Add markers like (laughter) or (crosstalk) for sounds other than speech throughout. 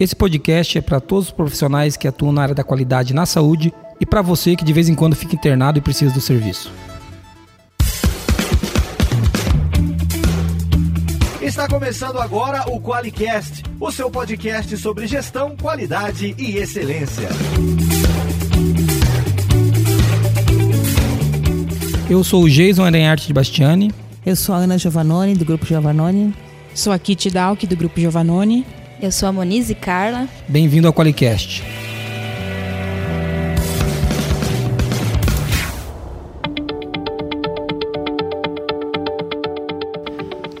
Esse podcast é para todos os profissionais que atuam na área da qualidade na saúde e para você que de vez em quando fica internado e precisa do serviço. Está começando agora o QualiCast, o seu podcast sobre gestão, qualidade e excelência. Eu sou o Jason Arenharte de Bastiani. Eu sou a Ana Giovannoni, do Grupo Giovannoni. Sou a Kitty Dalk, do Grupo Giovannoni. Eu sou a Monize Carla. Bem-vindo ao Qualicast.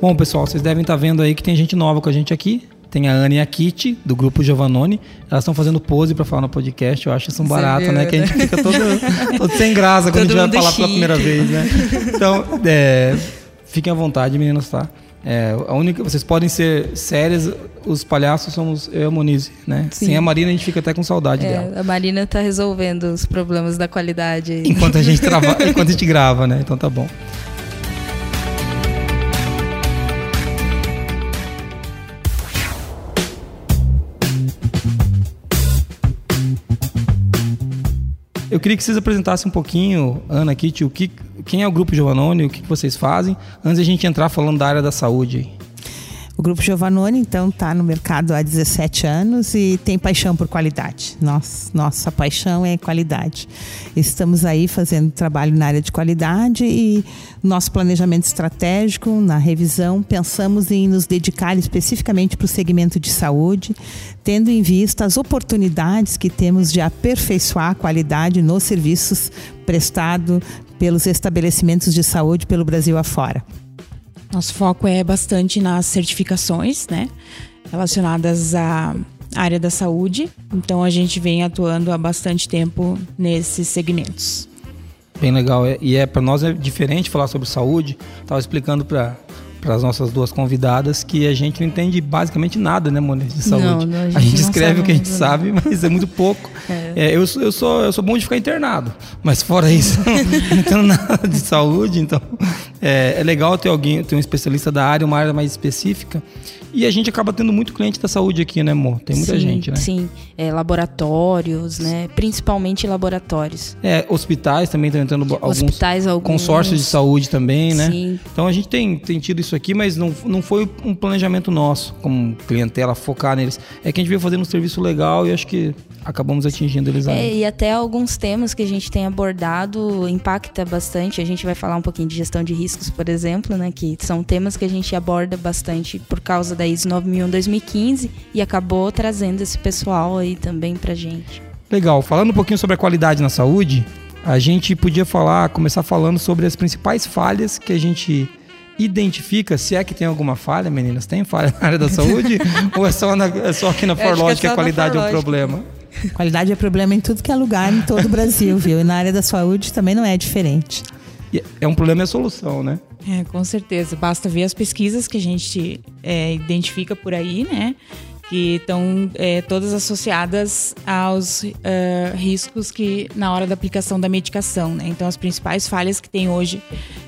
Bom, pessoal, vocês devem estar vendo aí que tem gente nova com a gente aqui. Tem a Ana e a Kitty, do grupo Giovannone. Elas estão fazendo pose para falar no podcast. Eu acho isso um barato, viu, né? Que a gente fica todo, todo sem graça quando todo a gente vai falar chique. pela primeira vez, né? Então, é, fiquem à vontade, meninas, tá? É, a única, vocês podem ser sérias, os palhaços somos eu e a Monize, né? Sim. Sem a Marina a gente fica até com saudade é, dela. A Marina tá resolvendo os problemas da qualidade. Enquanto a gente trava, (laughs) enquanto a gente grava, né? Então tá bom. Eu queria que vocês apresentassem um pouquinho, Ana, Kitty, o que, quem é o Grupo Giovannone, o que vocês fazem, antes a gente entrar falando da área da saúde. O Grupo Giovannone, então, está no mercado há 17 anos e tem paixão por qualidade. Nossa, nossa paixão é qualidade. Estamos aí fazendo trabalho na área de qualidade e nosso planejamento estratégico, na revisão, pensamos em nos dedicar especificamente para o segmento de saúde, tendo em vista as oportunidades que temos de aperfeiçoar a qualidade nos serviços prestados pelos estabelecimentos de saúde pelo Brasil afora. Nosso foco é bastante nas certificações, né? Relacionadas à área da saúde. Então a gente vem atuando há bastante tempo nesses segmentos. Bem legal. E é para nós é diferente falar sobre saúde. Estava explicando para para as nossas duas convidadas que a gente não entende basicamente nada, né, Moniz, de saúde. Não, não, a gente, a gente escreve o que a gente sabe, (laughs) mas é muito pouco. É. É, eu, eu, sou, eu sou bom de ficar internado, mas fora isso, (laughs) não entendo nada de saúde, então é, é legal ter alguém, ter um especialista da área, uma área mais específica. E a gente acaba tendo muito cliente da saúde aqui, né, amor? Tem muita sim, gente, né? Sim, é, laboratórios, né? Principalmente laboratórios. É, hospitais também estão entrando alguns, hospitais, alguns consórcios de saúde também, né? Sim. Então a gente tem, tem tido isso aqui, mas não, não foi um planejamento nosso, como clientela, focar neles. É que a gente veio fazendo um serviço legal e acho que acabamos atingindo eles é, E até alguns temas que a gente tem abordado impacta bastante. A gente vai falar um pouquinho de gestão de riscos, por exemplo, né? Que são temas que a gente aborda bastante por causa da ISO 9001 2015 e acabou trazendo esse pessoal aí também pra gente. Legal. Falando um pouquinho sobre a qualidade na saúde, a gente podia falar, começar falando sobre as principais falhas que a gente identifica, se é que tem alguma falha, meninas, tem falha na área da (laughs) saúde? ou é só, na, é só aqui na Forlog que, é que a qualidade é um problema? Qualidade é problema em tudo que é lugar, em todo o Brasil, viu? E na área da saúde também não é diferente. É um problema e a solução, né? É, com certeza. Basta ver as pesquisas que a gente é, identifica por aí, né? Que estão é, todas associadas aos uh, riscos que na hora da aplicação da medicação, né? Então, as principais falhas que tem hoje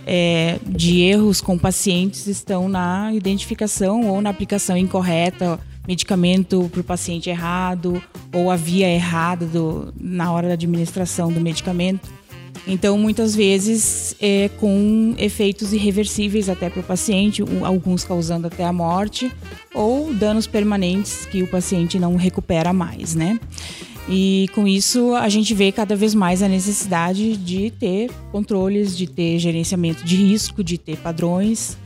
é, de erros com pacientes estão na identificação ou na aplicação incorreta medicamento para o paciente errado ou a via errada do, na hora da administração do medicamento. Então, muitas vezes, é com efeitos irreversíveis até para o paciente, alguns causando até a morte, ou danos permanentes que o paciente não recupera mais, né? E com isso, a gente vê cada vez mais a necessidade de ter controles, de ter gerenciamento de risco, de ter padrões,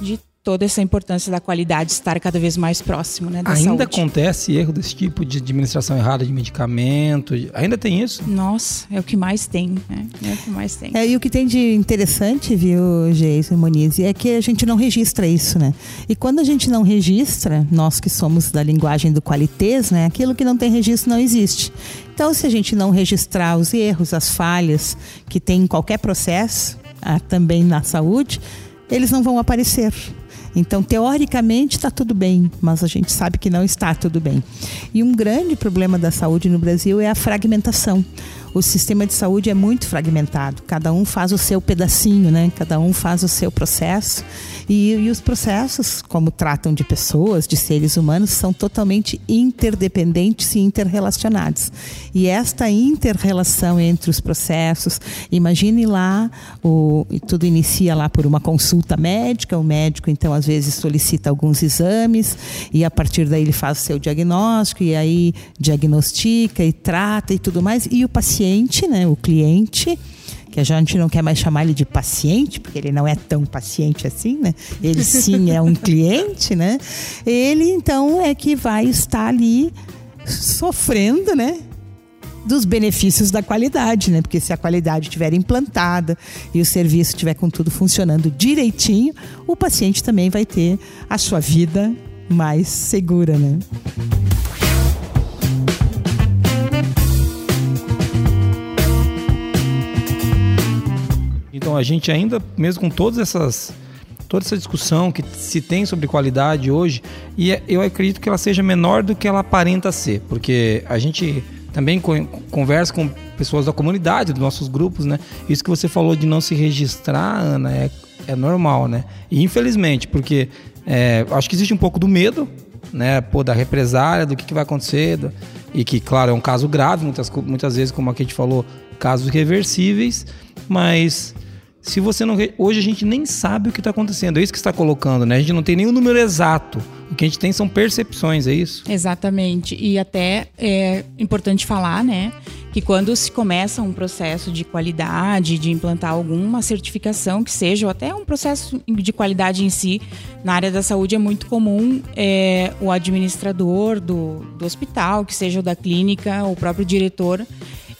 de toda essa importância da qualidade estar cada vez mais próximo, né, da Ainda saúde. acontece erro desse tipo de administração errada de medicamento? Ainda tem isso? Nossa, é o que mais tem, né? É o que mais tem. É, e o que tem de interessante, viu, Geison Moniz, é que a gente não registra isso, né? E quando a gente não registra, nós que somos da linguagem do qualitês, né, aquilo que não tem registro não existe. Então, se a gente não registrar os erros, as falhas que tem em qualquer processo, ah, também na saúde, eles não vão aparecer. Então, teoricamente, está tudo bem, mas a gente sabe que não está tudo bem. E um grande problema da saúde no Brasil é a fragmentação. O sistema de saúde é muito fragmentado. Cada um faz o seu pedacinho, né? Cada um faz o seu processo. E, e os processos, como tratam de pessoas, de seres humanos, são totalmente interdependentes e interrelacionados. E esta interrelação entre os processos, imagine lá, o, tudo inicia lá por uma consulta médica, o médico então às vezes solicita alguns exames e a partir daí ele faz o seu diagnóstico e aí diagnostica e trata e tudo mais. E o paciente, né, o cliente, que a gente não quer mais chamar ele de paciente, porque ele não é tão paciente assim, né? Ele sim é um (laughs) cliente, né? Ele então é que vai estar ali sofrendo, né? Dos benefícios da qualidade, né? Porque se a qualidade estiver implantada e o serviço estiver com tudo funcionando direitinho, o paciente também vai ter a sua vida mais segura, né? Então a gente ainda, mesmo com todas essas toda essa discussão que se tem sobre qualidade hoje, e é, eu acredito que ela seja menor do que ela aparenta ser, porque a gente também conversa com pessoas da comunidade, dos nossos grupos, né? Isso que você falou de não se registrar, Ana, é, é normal, né? E infelizmente, porque é, acho que existe um pouco do medo, né? Pô, da represária, do que, que vai acontecer, do, e que, claro, é um caso grave, muitas, muitas vezes, como a gente falou, casos reversíveis, mas se você não. Hoje a gente nem sabe o que está acontecendo. É isso que está colocando, né? A gente não tem nenhum número exato. O que a gente tem são percepções, é isso? Exatamente. E até é importante falar, né? Que quando se começa um processo de qualidade, de implantar alguma certificação que seja, ou até um processo de qualidade em si, na área da saúde é muito comum é, o administrador do, do hospital, que seja o da clínica, o próprio diretor,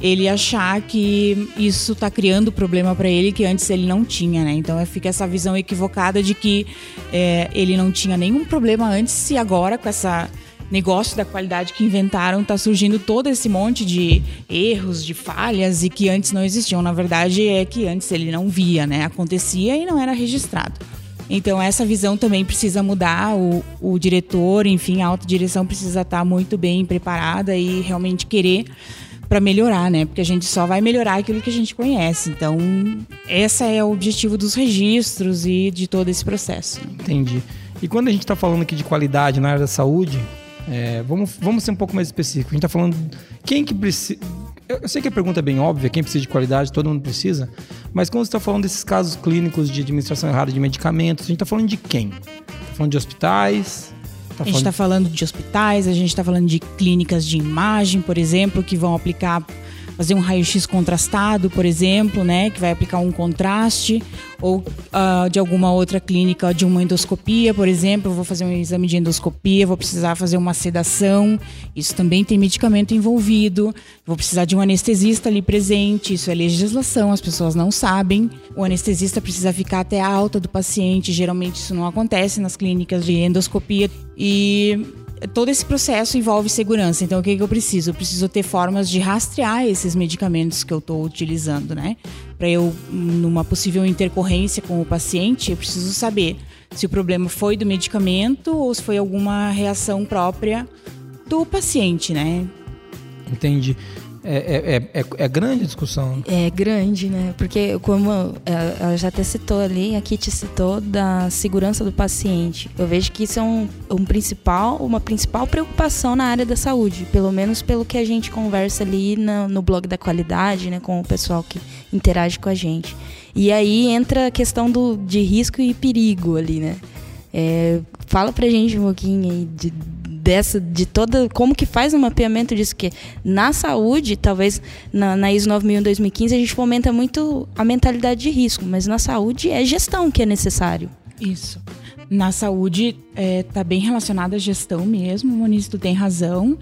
ele achar que isso está criando problema para ele que antes ele não tinha, né? Então fica essa visão equivocada de que é, ele não tinha nenhum problema antes e agora com essa negócio da qualidade que inventaram, está surgindo todo esse monte de erros, de falhas e que antes não existiam. Na verdade, é que antes ele não via, né? Acontecia e não era registrado. Então, essa visão também precisa mudar. O, o diretor, enfim, a alta direção precisa estar tá muito bem preparada e realmente querer para melhorar, né? Porque a gente só vai melhorar aquilo que a gente conhece. Então, esse é o objetivo dos registros e de todo esse processo. Entendi. E quando a gente está falando aqui de qualidade na área da saúde, é, vamos, vamos ser um pouco mais específico. A gente está falando quem que precisa. Eu sei que a pergunta é bem óbvia, quem precisa de qualidade, todo mundo precisa. Mas quando você está falando desses casos clínicos de administração errada de medicamentos, a gente está falando de quem? Está falando de hospitais, Tá a gente está falando de hospitais, a gente está falando de clínicas de imagem, por exemplo, que vão aplicar fazer um raio-x contrastado, por exemplo, né, que vai aplicar um contraste, ou uh, de alguma outra clínica de uma endoscopia, por exemplo, eu vou fazer um exame de endoscopia, vou precisar fazer uma sedação, isso também tem medicamento envolvido, vou precisar de um anestesista ali presente, isso é legislação, as pessoas não sabem. O anestesista precisa ficar até a alta do paciente, geralmente isso não acontece nas clínicas de endoscopia e todo esse processo envolve segurança. Então, o que, que eu preciso? Eu preciso ter formas de rastrear esses medicamentos que eu estou utilizando, né? Para eu, numa possível intercorrência com o paciente, eu preciso saber se o problema foi do medicamento ou se foi alguma reação própria do paciente, né? Entendi. É, é, é, é, é grande a discussão. É grande, né? Porque, como ela já até citou ali, aqui te citou da segurança do paciente. Eu vejo que isso é um, um principal, uma principal preocupação na área da saúde, pelo menos pelo que a gente conversa ali no, no blog da qualidade, né? Com o pessoal que interage com a gente. E aí entra a questão do, de risco e perigo ali, né? É, fala pra gente um pouquinho aí de, dessa de toda como que faz um mapeamento disso? Que na saúde talvez na, na ISO 9001 2015 a gente fomenta muito a mentalidade de risco mas na saúde é gestão que é necessário. Isso. Na saúde está é, tá bem relacionada à gestão mesmo o Moniz tem razão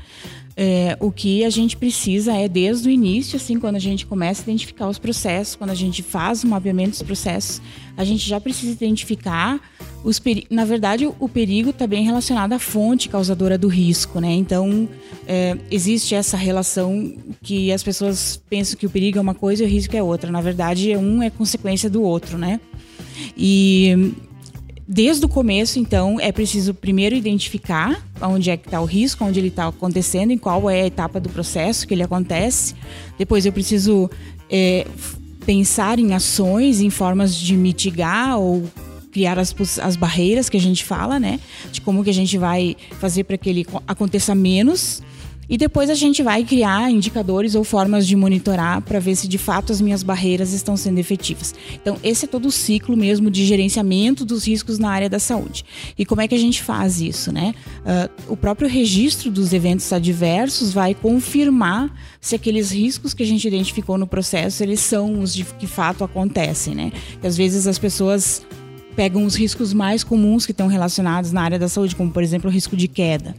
é, o que a gente precisa é desde o início, assim, quando a gente começa a identificar os processos, quando a gente faz o mapeamento dos processos, a gente já precisa identificar os perigos. Na verdade, o perigo está bem relacionado à fonte causadora do risco, né? Então, é, existe essa relação que as pessoas pensam que o perigo é uma coisa e o risco é outra. Na verdade, um é consequência do outro, né? E desde o começo, então, é preciso primeiro identificar onde é que está o risco, onde ele está acontecendo, em qual é a etapa do processo que ele acontece. Depois eu preciso é, pensar em ações, em formas de mitigar ou criar as, as barreiras que a gente fala, né? De como que a gente vai fazer para que ele aconteça menos e depois a gente vai criar indicadores ou formas de monitorar para ver se de fato as minhas barreiras estão sendo efetivas. Então, esse é todo o ciclo mesmo de gerenciamento dos riscos na área da saúde. E como é que a gente faz isso, né? Uh, o próprio registro dos eventos adversos vai confirmar se aqueles riscos que a gente identificou no processo, eles são os de que fato acontecem, né? E às vezes as pessoas pegam os riscos mais comuns que estão relacionados na área da saúde, como por exemplo o risco de queda,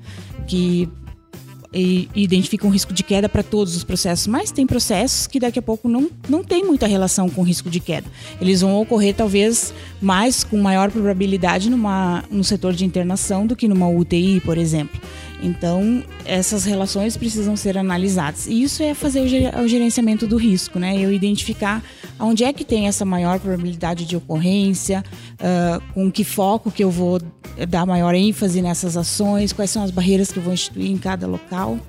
que e, identifica um risco de queda para todos os processos, mas tem processos que daqui a pouco não, não tem muita relação com risco de queda. Eles vão ocorrer talvez mais com maior probabilidade numa, no setor de internação do que numa UTI, por exemplo. Então, essas relações precisam ser analisadas. E isso é fazer o gerenciamento do risco, né? Eu identificar onde é que tem essa maior probabilidade de ocorrência, uh, com que foco que eu vou dar maior ênfase nessas ações, quais são as barreiras que eu vou instituir em cada local.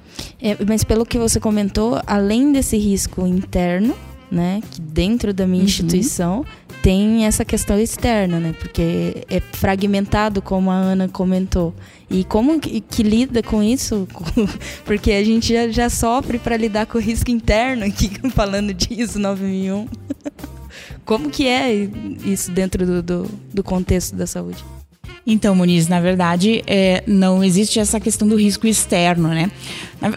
É, mas pelo que você comentou, além desse risco interno, né, que dentro da minha uhum. instituição tem essa questão externa, né, porque é fragmentado, como a Ana comentou. E como que, que lida com isso? (laughs) porque a gente já, já sofre para lidar com o risco interno aqui, (laughs) falando disso, 9001. (laughs) como que é isso dentro do, do, do contexto da saúde? Então, Muniz, na verdade, é, não existe essa questão do risco externo, né?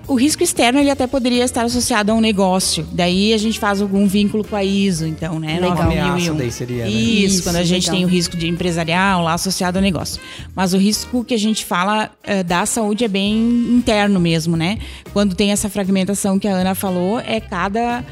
O risco externo ele até poderia estar associado a um negócio. Daí a gente faz algum vínculo com a ISO, então, né? Legal. Ameaça, daí seria, né? Isso, Isso, quando a gente legal. tem o risco de empresarial lá associado ao negócio. Mas o risco que a gente fala é, da saúde é bem interno mesmo, né? Quando tem essa fragmentação que a Ana falou, é cada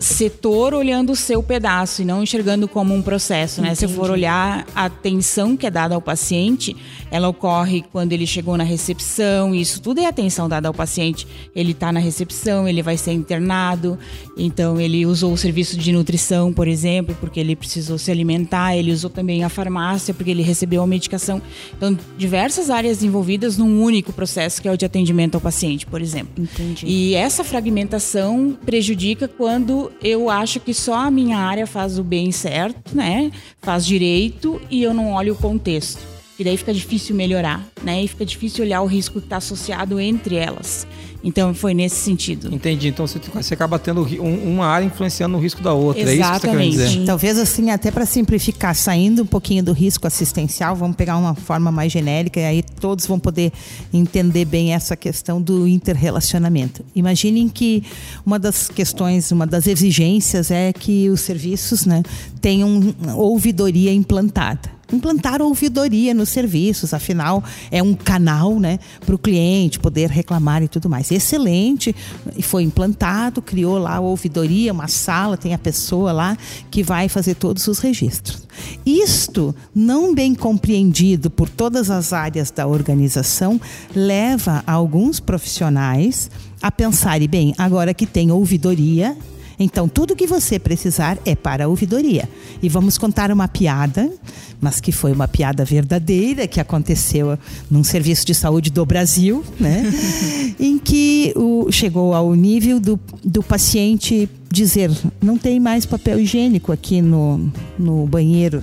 setor olhando o seu pedaço e não enxergando como um processo, né? Se for olhar a atenção que é dada ao paciente, ela ocorre quando ele chegou na recepção, isso tudo é atenção dada ao paciente. Ele está na recepção, ele vai ser internado, então ele usou o serviço de nutrição, por exemplo, porque ele precisou se alimentar, ele usou também a farmácia porque ele recebeu a medicação. Então, diversas áreas envolvidas num único processo que é o de atendimento ao paciente, por exemplo. Entendi. E essa fragmentação prejudica quando eu acho que só a minha área faz o bem certo, né? Faz direito e eu não olho o contexto. E daí fica difícil melhorar, né? E fica difícil olhar o risco que está associado entre elas. Então foi nesse sentido. Entendi. Então você, você acaba tendo um, uma área influenciando o risco da outra. Exatamente. É isso que você quer dizer. Talvez assim, até para simplificar, saindo um pouquinho do risco assistencial, vamos pegar uma forma mais genérica e aí todos vão poder entender bem essa questão do interrelacionamento. Imaginem que uma das questões, uma das exigências é que os serviços né, tenham ouvidoria implantada implantar ouvidoria nos serviços, afinal é um canal né, para o cliente poder reclamar e tudo mais. Excelente, foi implantado, criou lá a ouvidoria, uma sala, tem a pessoa lá que vai fazer todos os registros. Isto, não bem compreendido por todas as áreas da organização, leva alguns profissionais a pensarem, bem, agora que tem ouvidoria, então, tudo que você precisar é para a ouvidoria. E vamos contar uma piada, mas que foi uma piada verdadeira, que aconteceu num serviço de saúde do Brasil, né? (laughs) em que o, chegou ao nível do, do paciente dizer: não tem mais papel higiênico aqui no, no banheiro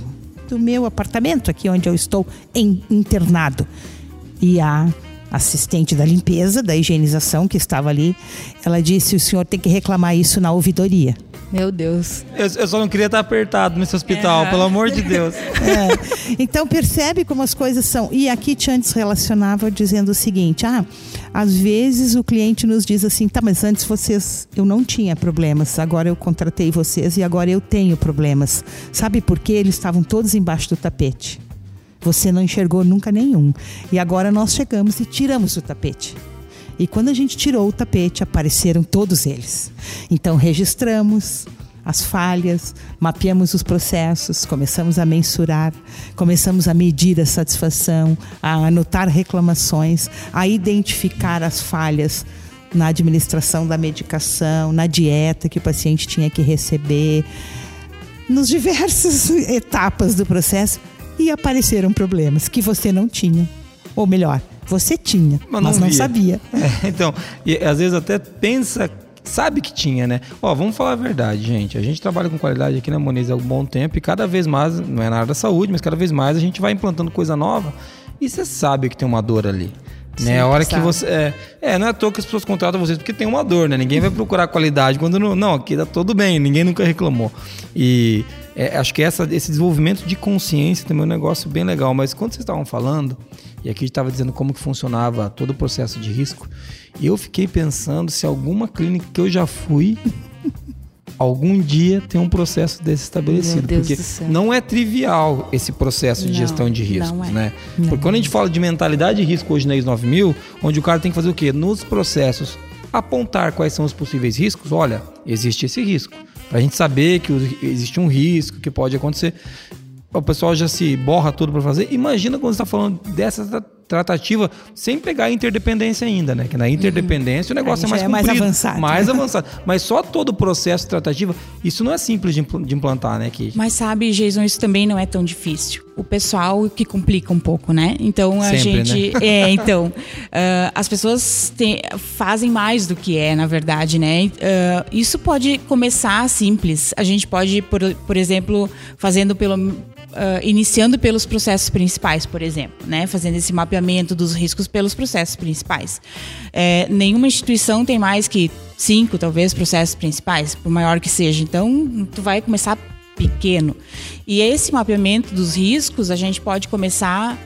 do meu apartamento, aqui onde eu estou em, internado. E a assistente da limpeza, da higienização que estava ali, ela disse: o senhor tem que reclamar isso na ouvidoria. Meu Deus. Eu, eu só não queria estar apertado nesse hospital, é. pelo amor de Deus. (laughs) É. Então percebe como as coisas são. E a Kit antes relacionava dizendo o seguinte: ah, às vezes o cliente nos diz assim, tá, mas antes vocês eu não tinha problemas, agora eu contratei vocês e agora eu tenho problemas. Sabe por quê? Eles estavam todos embaixo do tapete. Você não enxergou nunca nenhum. E agora nós chegamos e tiramos o tapete. E quando a gente tirou o tapete, apareceram todos eles. Então registramos as falhas, mapeamos os processos, começamos a mensurar, começamos a medir a satisfação, a anotar reclamações, a identificar as falhas na administração da medicação, na dieta que o paciente tinha que receber, nos diversas (laughs) etapas do processo e apareceram problemas que você não tinha. Ou melhor, você tinha, mas não, mas não sabia. (laughs) É, então, e às vezes até pensa sabe que tinha, né? Ó, vamos falar a verdade, gente. A gente trabalha com qualidade aqui na Moniz há um bom tempo e cada vez mais, não é na área da saúde, mas cada vez mais a gente vai implantando coisa nova e você sabe que tem uma dor ali. Sim, né? A hora que você. É, é, não é à toa que as pessoas contratam vocês porque tem uma dor, né? Ninguém vai procurar qualidade quando não. Não, aqui tá tudo bem, ninguém nunca reclamou. E é, acho que essa, esse desenvolvimento de consciência também é um negócio bem legal. Mas quando vocês estavam falando, e aqui estava dizendo como que funcionava todo o processo de risco, eu fiquei pensando se alguma clínica que eu já fui (laughs) algum dia tem um processo desse estabelecido. Porque não é trivial esse processo não, de gestão de riscos, é. né? Não. Porque quando a gente fala de mentalidade de risco hoje na ISO 9000, onde o cara tem que fazer o quê? Nos processos, apontar quais são os possíveis riscos. Olha, existe esse risco. Para a gente saber que existe um risco que pode acontecer. O pessoal já se borra tudo para fazer. Imagina quando você está falando dessa tratativa sem pegar a interdependência ainda, né? Que na interdependência uhum. o negócio é mais, é mais avançado. Mais (laughs) avançado. Mas só todo o processo de tratativa, isso não é simples de implantar, né, Kate? Mas sabe, Jason, isso também não é tão difícil. O pessoal que complica um pouco, né? Então a Sempre, gente. Né? (laughs) É, então. uh, as pessoas tem, fazem mais do que é, na verdade, né? Uh, isso pode começar simples. A gente pode, por, por exemplo, fazendo pelo uh, iniciando pelos processos principais, por exemplo, né? fazendo esse mapeamento dos riscos pelos processos principais. É, nenhuma instituição tem mais que cinco, talvez, processos principais, por maior que seja. Então, tu vai começar pequeno. E esse mapeamento dos riscos, a gente pode começar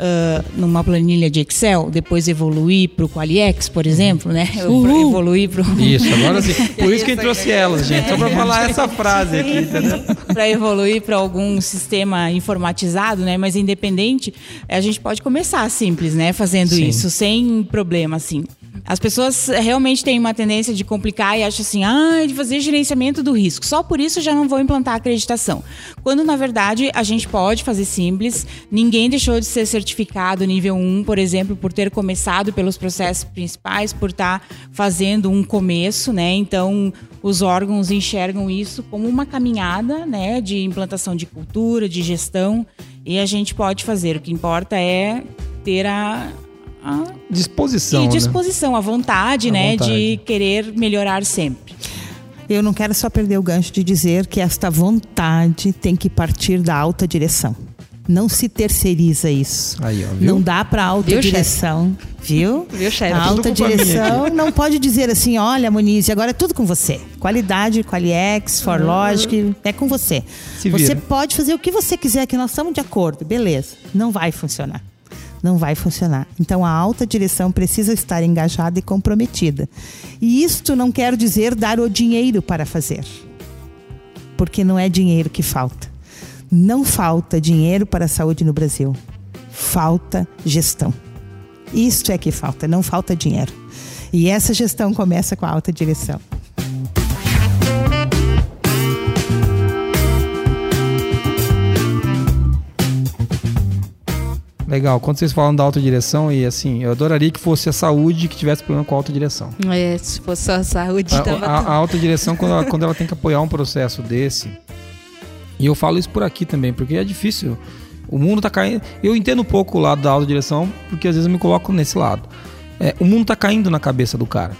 uh, numa planilha de Excel, depois evoluir para o Qualiex, por exemplo, né? Uhul. Evoluir para Isso, agora sim. (laughs) Por isso que trouxe elas, gente, só para falar essa frase aqui, (laughs) entendeu? para evoluir para algum sistema informatizado, né? Mas independente, a gente pode começar simples, né? Fazendo sim. isso, sem problema, assim. As pessoas realmente têm uma tendência de complicar e acham assim, ah, de fazer gerenciamento do risco. Só por isso já não vou implantar acreditação. Quando, na verdade, a gente pode fazer simples. Ninguém deixou de ser certificado nível 1, por exemplo, por ter começado pelos processos principais, por estar fazendo um começo, né? Então, os órgãos enxergam isso como uma caminhada, né, de implantação de cultura, de gestão, e a gente pode fazer. O que importa é ter a a disposição. E né? disposição, né? a vontade, a né, vontade. de querer melhorar sempre. Eu não quero só perder o gancho de dizer que esta vontade tem que partir da alta direção. Não se terceiriza isso. Aí, ó, não dá para alta viu, direção, chefe? viu? Viu, chefe? A alta direção não pode dizer assim, olha, Moniz, agora é tudo com você. Qualidade, Qualiex, ForLogic, é com você. Você pode fazer o que você quiser, que nós estamos de acordo, beleza? Não vai funcionar não vai funcionar. Então a alta direção precisa estar engajada e comprometida. E isto não quer dizer dar o dinheiro para fazer, porque não é dinheiro que falta. Não falta dinheiro para a saúde no Brasil. Falta gestão. Isto é que falta, não falta dinheiro. E essa gestão começa com a alta direção. Legal. Quando vocês falam da autodireção, e assim, eu adoraria que fosse a saúde que tivesse problema com a autodireção. É, se fosse só a saúde, a, tava... a, a autodireção, quando ela, quando ela tem que apoiar um processo desse, e eu falo isso por aqui também, porque é difícil. O mundo tá caindo. Eu entendo um pouco o lado da autodireção, porque às vezes eu me coloco nesse lado. É, o mundo tá caindo na cabeça do cara.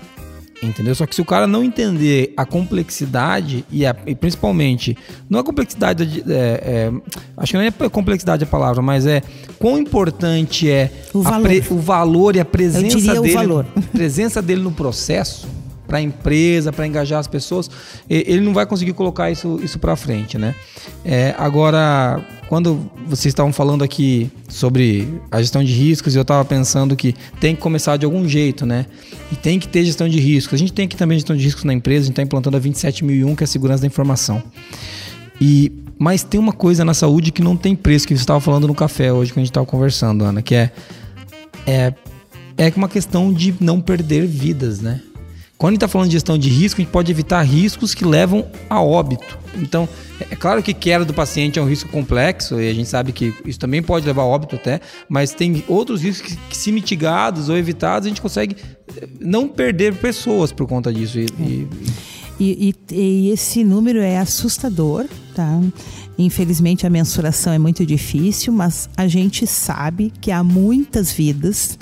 Entendeu? Só que se o cara não entender a complexidade e, a, e principalmente, não a complexidade, de, é, é, acho que não é complexidade a palavra, mas é quão importante é o valor, pre, o valor e a presença dele, (laughs) presença dele no processo para a empresa, para engajar as pessoas, ele não vai conseguir colocar isso, isso para frente, né? É, agora, quando vocês estavam falando aqui sobre a gestão de riscos, eu estava pensando que tem que começar de algum jeito, né? E tem que ter gestão de riscos. A gente tem aqui também gestão de riscos na empresa, a gente está implantando a 27001, que é a segurança da informação. E mas tem uma coisa na saúde que não tem preço, que você estava falando no café hoje que a gente estava conversando, Ana, que é, é é uma questão de não perder vidas, né? Quando a gente está falando de gestão de risco, a gente pode evitar riscos que levam a óbito. Então, é claro que queda do paciente é um risco complexo e a gente sabe que isso também pode levar a óbito até, mas tem outros riscos que, que se mitigados ou evitados, a gente consegue eh, não perder pessoas por conta disso. E, e, e, e esse número é assustador, tá? Infelizmente a mensuração é muito difícil, mas a gente sabe que há muitas vidas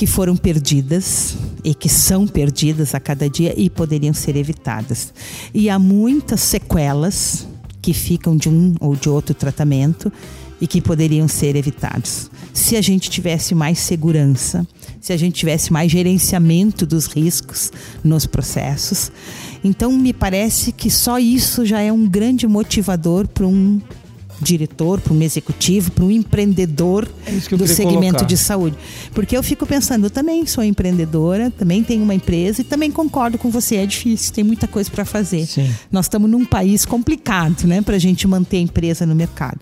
que foram perdidas e que são perdidas a cada dia e poderiam ser evitadas. E há muitas sequelas que ficam de um ou de outro tratamento e que poderiam ser evitados. Se a gente tivesse mais segurança, se a gente tivesse mais gerenciamento dos riscos nos processos. Então, me parece que só isso já é um grande motivador para um diretor, para um executivo, para um empreendedor é do segmento colocar. de saúde. Porque eu fico pensando, eu também sou empreendedora, também tenho uma empresa e também concordo com você, é difícil, tem muita coisa para fazer. Sim. Nós estamos num país complicado, né, para a gente manter a empresa no mercado.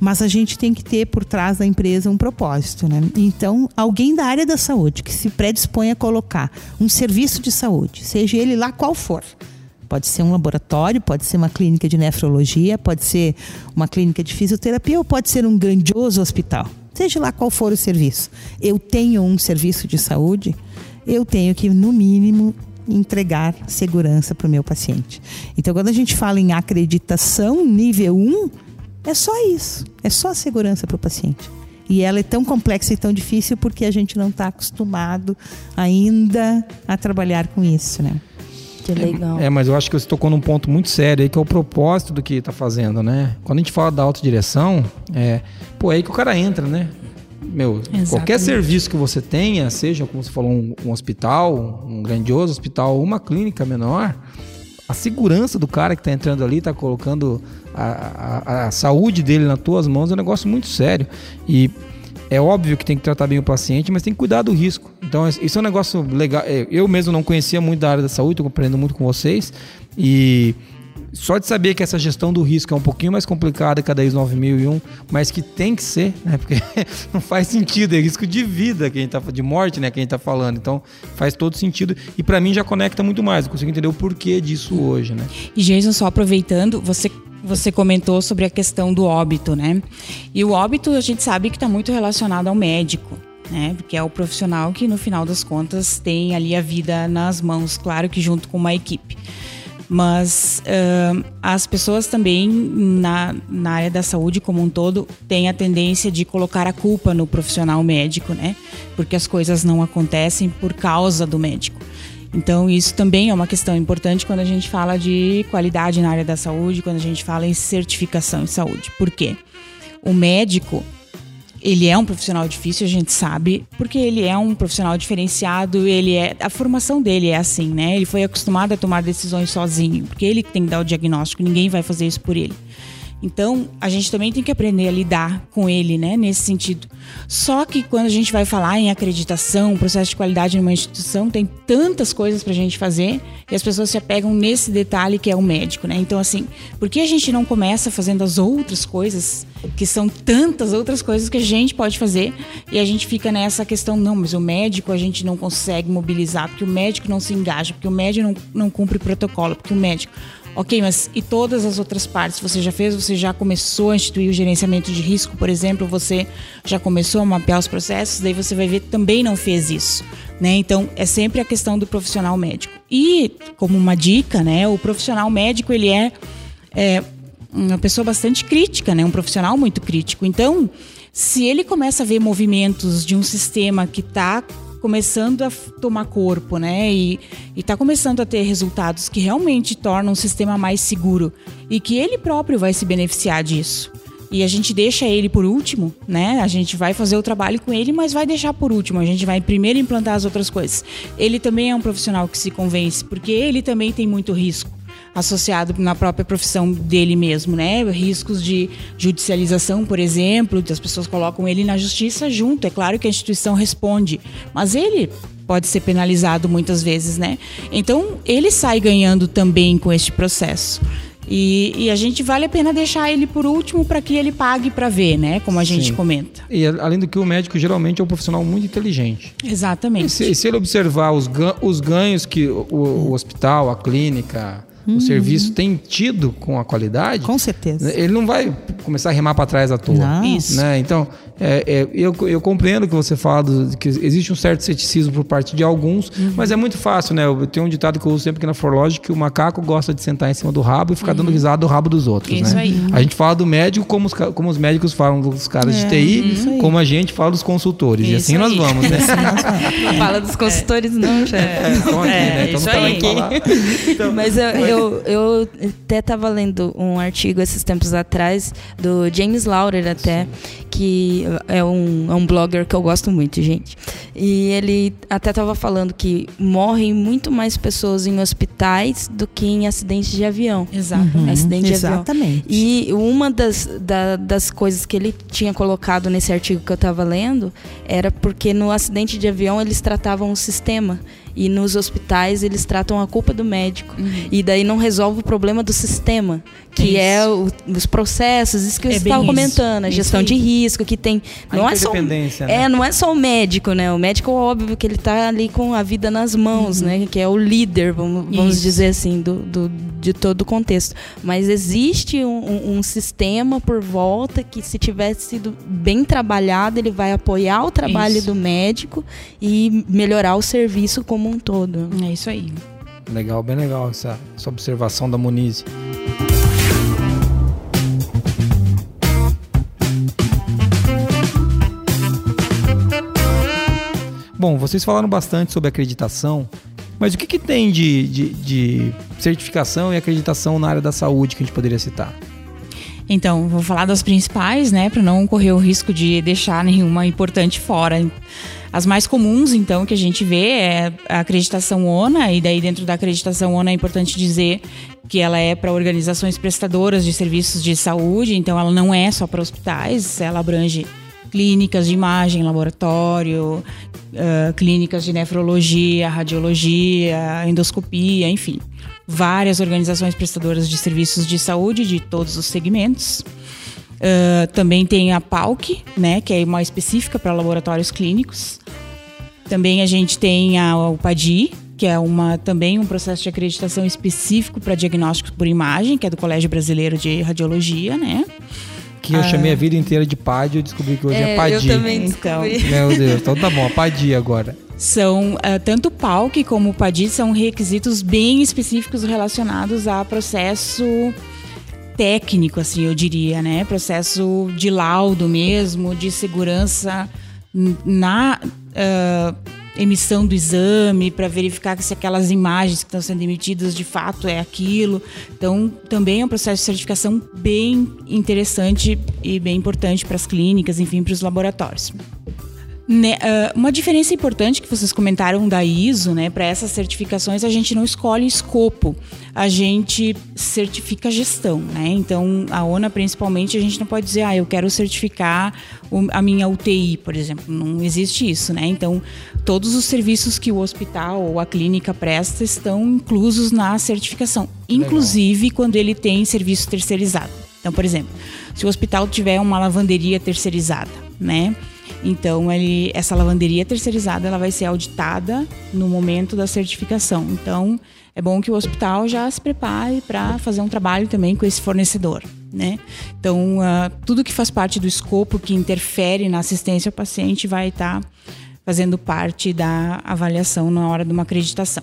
Mas a gente tem que ter por trás da empresa um propósito, né? Então, alguém da área da saúde que se predispõe a colocar um serviço de saúde, seja ele lá qual for, Pode ser um laboratório, pode ser uma clínica de nefrologia, pode ser uma clínica de fisioterapia ou pode ser um grandioso hospital. Seja lá qual for o serviço. Eu tenho um serviço de saúde, eu tenho que, no mínimo, entregar segurança para o meu paciente. Então, quando a gente fala em acreditação nível 1, é só isso. É só segurança para o paciente. E ela é tão complexa e tão difícil porque a gente não está acostumado ainda a trabalhar com isso, né? Que legal. É, é, mas eu acho que você tocou num ponto muito sério aí, que é o propósito do que está fazendo, né? Quando a gente fala da autodireção, é, pô, é aí que o cara entra, né? Meu, Exatamente. qualquer serviço que você tenha, seja, como você falou, um, um hospital, um grandioso hospital, uma clínica menor, a segurança do cara que está entrando ali, está colocando a, a, a, saúde dele nas tuas mãos é um negócio muito sério. E é óbvio que tem que tratar bem o paciente, mas tem que cuidar do risco. Então, isso é um negócio legal. É, eu mesmo não conhecia muito da área da saúde, estou aprendendo muito com vocês. E só de saber que essa gestão do risco é um pouquinho mais complicada que a 10001, mas que tem que ser, né? (laughs) Porque não faz sentido, é risco de vida que a gente tá de morte, né, que a gente tá falando. Então, faz todo sentido e para mim já conecta muito mais, eu consigo entender o porquê disso hoje, né? E Jason, só aproveitando, você você comentou sobre a questão do óbito, né? E o óbito a gente sabe que está muito relacionado ao médico, né? Porque é o profissional que no final das contas tem ali a vida nas mãos, claro que junto com uma equipe. Mas uh, as pessoas também na, na área da saúde como um todo têm a tendência de colocar a culpa no profissional médico, né? Porque as coisas não acontecem por causa do médico. Então, isso também é uma questão importante quando a gente fala de qualidade na área da saúde, quando a gente fala em certificação em saúde. Por quê? O médico, ele é um profissional difícil, a gente sabe, porque ele é um profissional diferenciado, ele é a formação dele é assim, né? Ele foi acostumado a tomar decisões sozinho, porque ele tem que dar o diagnóstico, ninguém vai fazer isso por ele. Então, a gente também tem que aprender a lidar com ele, né, nesse sentido. Só que quando a gente vai falar em acreditação, processo de qualidade numa instituição, tem tantas coisas para a gente fazer e as pessoas se apegam nesse detalhe que é o médico, né? Então, assim, por que a gente não começa fazendo as outras coisas, que são tantas outras coisas que a gente pode fazer e a gente fica nessa questão, não, mas o médico a gente não consegue mobilizar, porque o médico não se engaja, porque o médico não, não cumpre protocolo, porque o médico Ok, mas e todas as outras partes? Você já fez? Você já começou a instituir o gerenciamento de risco, por exemplo? Você já começou a mapear os processos? Daí você vai ver que também não fez isso. Né? Então, é sempre a questão do profissional médico. E, como uma dica, né, o profissional médico ele é, é uma pessoa bastante crítica, né? um profissional muito crítico. Então, se ele começa a ver movimentos de um sistema que está começando a tomar corpo, né? E está começando a ter resultados que realmente tornam o sistema mais seguro e que ele próprio vai se beneficiar disso. E a gente deixa ele por último, né? A gente vai fazer o trabalho com ele, mas vai deixar por último. A gente vai primeiro implantar as outras coisas. Ele também é um profissional que se convence, porque ele também tem muito risco associado na própria profissão dele mesmo, né? Riscos de judicialização, por exemplo, as pessoas colocam ele na justiça junto. É claro que a instituição responde, mas ele pode ser penalizado muitas vezes, né? Então ele sai ganhando também com este processo. E, e, a gente vale a pena deixar ele por último para que ele pague para ver, né? Como a gente Sim. comenta. E além do que o médico geralmente é um profissional muito inteligente. Exatamente. E se, se ele observar os, os ganhos que o, o hospital, a clínica, uhum. o serviço tem tido com a qualidade, com certeza. Ele não vai começar a remar para trás à toa. Não. Isso. Né? Então, é, é, eu, eu compreendo que você fala do, que existe um certo ceticismo por parte de alguns, uhum. mas é muito fácil, né? Eu tenho um ditado que eu uso sempre aqui na Forlogic que o macaco gosta de sentar em cima do rabo e ficar uhum. dando risada do rabo dos outros, Isso né? Aí. A gente fala do médico como os, como os médicos falam dos caras de é, TI, como a gente fala dos consultores. Isso e assim aí. nós vamos, né? (laughs) não fala dos consultores, não, já. É, estão aqui, né? Então aí. Então, (laughs) mas eu, eu, eu até estava lendo um artigo esses tempos atrás do James Laurer até, Sim. Que é um, é um blogger que eu gosto muito, gente. E ele até estava falando que morrem muito mais pessoas em hospitais do que em acidentes de avião. Exatamente. Uhum, Acidente exatamente. De avião. E uma das, da, das coisas que ele tinha colocado nesse artigo que eu estava lendo era porque no acidente de avião eles tratavam o sistema e nos hospitais eles tratam a culpa do médico. Uhum. E daí não resolve o problema do sistema, que é, é o, os processos, isso que é você estava comentando, a gestão de risco, que tem. A não é só, né? É, não é só o médico, né? O médico, óbvio, que ele está ali com a vida nas mãos, uhum. né? Que é o líder, vamos, vamos dizer assim, do, do, de todo o contexto. Mas existe um, um, um sistema por volta que, se tivesse sido bem trabalhado, ele vai apoiar o trabalho isso. do médico e melhorar o serviço como como um todo. É isso aí. Legal, bem legal essa, essa observação da Muniz. Bom, vocês falaram bastante sobre acreditação, mas o que, que tem de, de, de certificação e acreditação na área da saúde que a gente poderia citar? Então, vou falar das principais, né, para não correr o risco de deixar nenhuma importante fora. As mais comuns, então, que a gente vê é a acreditação ONA, e daí dentro da acreditação ONA é importante dizer que ela é para organizações prestadoras de serviços de saúde, então ela não é só para hospitais, ela abrange clínicas de imagem, laboratório, uh, clínicas de nefrologia, radiologia, endoscopia, enfim. Várias organizações prestadoras de serviços de saúde de todos os segmentos. Uh, também tem a PALC, né, que é uma específica para laboratórios clínicos. Também a gente tem a, o PADI, que é uma, também um processo de acreditação específico para diagnósticos por imagem, que é do Colégio Brasileiro de Radiologia, né? Que eu ah. chamei a vida inteira de PAD e eu descobri que hoje é, é PADI. Eu também descobri. Então, meu Deus, então tá bom, a PADI agora. São, uh, tanto o PALC como o PADI são requisitos bem específicos relacionados a processo técnico, assim, eu diria, né? Processo de laudo mesmo, de segurança na uh, emissão do exame, para verificar se aquelas imagens que estão sendo emitidas de fato é aquilo. Então, também é um processo de certificação bem interessante e bem importante para as clínicas, enfim, para os laboratórios. Né, uh, uma diferença importante que vocês comentaram da ISO, né, para essas certificações a gente não escolhe escopo, a gente certifica a gestão, né? Então a ONA principalmente a gente não pode dizer, ah, eu quero certificar a minha UTI, por exemplo, não existe isso, né? Então todos os serviços que o hospital ou a clínica presta estão inclusos na certificação, inclusive Legal. quando ele tem serviço terceirizado. Então, por exemplo, se o hospital tiver uma lavanderia terceirizada, né? Então, ele, essa lavanderia terceirizada ela vai ser auditada no momento da certificação. Então, é bom que o hospital já se prepare para fazer um trabalho também com esse fornecedor. Né? Então, uh, tudo que faz parte do escopo que interfere na assistência ao paciente vai estar tá fazendo parte da avaliação na hora de uma acreditação.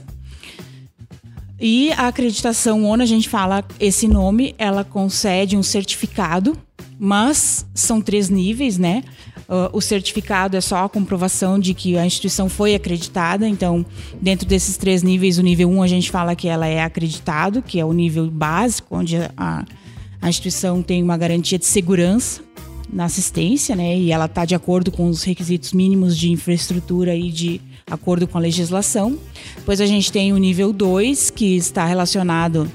E a acreditação ONU, a gente fala esse nome, ela concede um certificado, mas são três níveis, né? Uh, o certificado é só a comprovação de que a instituição foi acreditada. Então, dentro desses três níveis, o nível 1 um, a gente fala que ela é acreditado, que é o nível básico, onde a, a instituição tem uma garantia de segurança na assistência, né? E ela está de acordo com os requisitos mínimos de infraestrutura e de acordo com a legislação. Depois a gente tem o nível 2, que está relacionado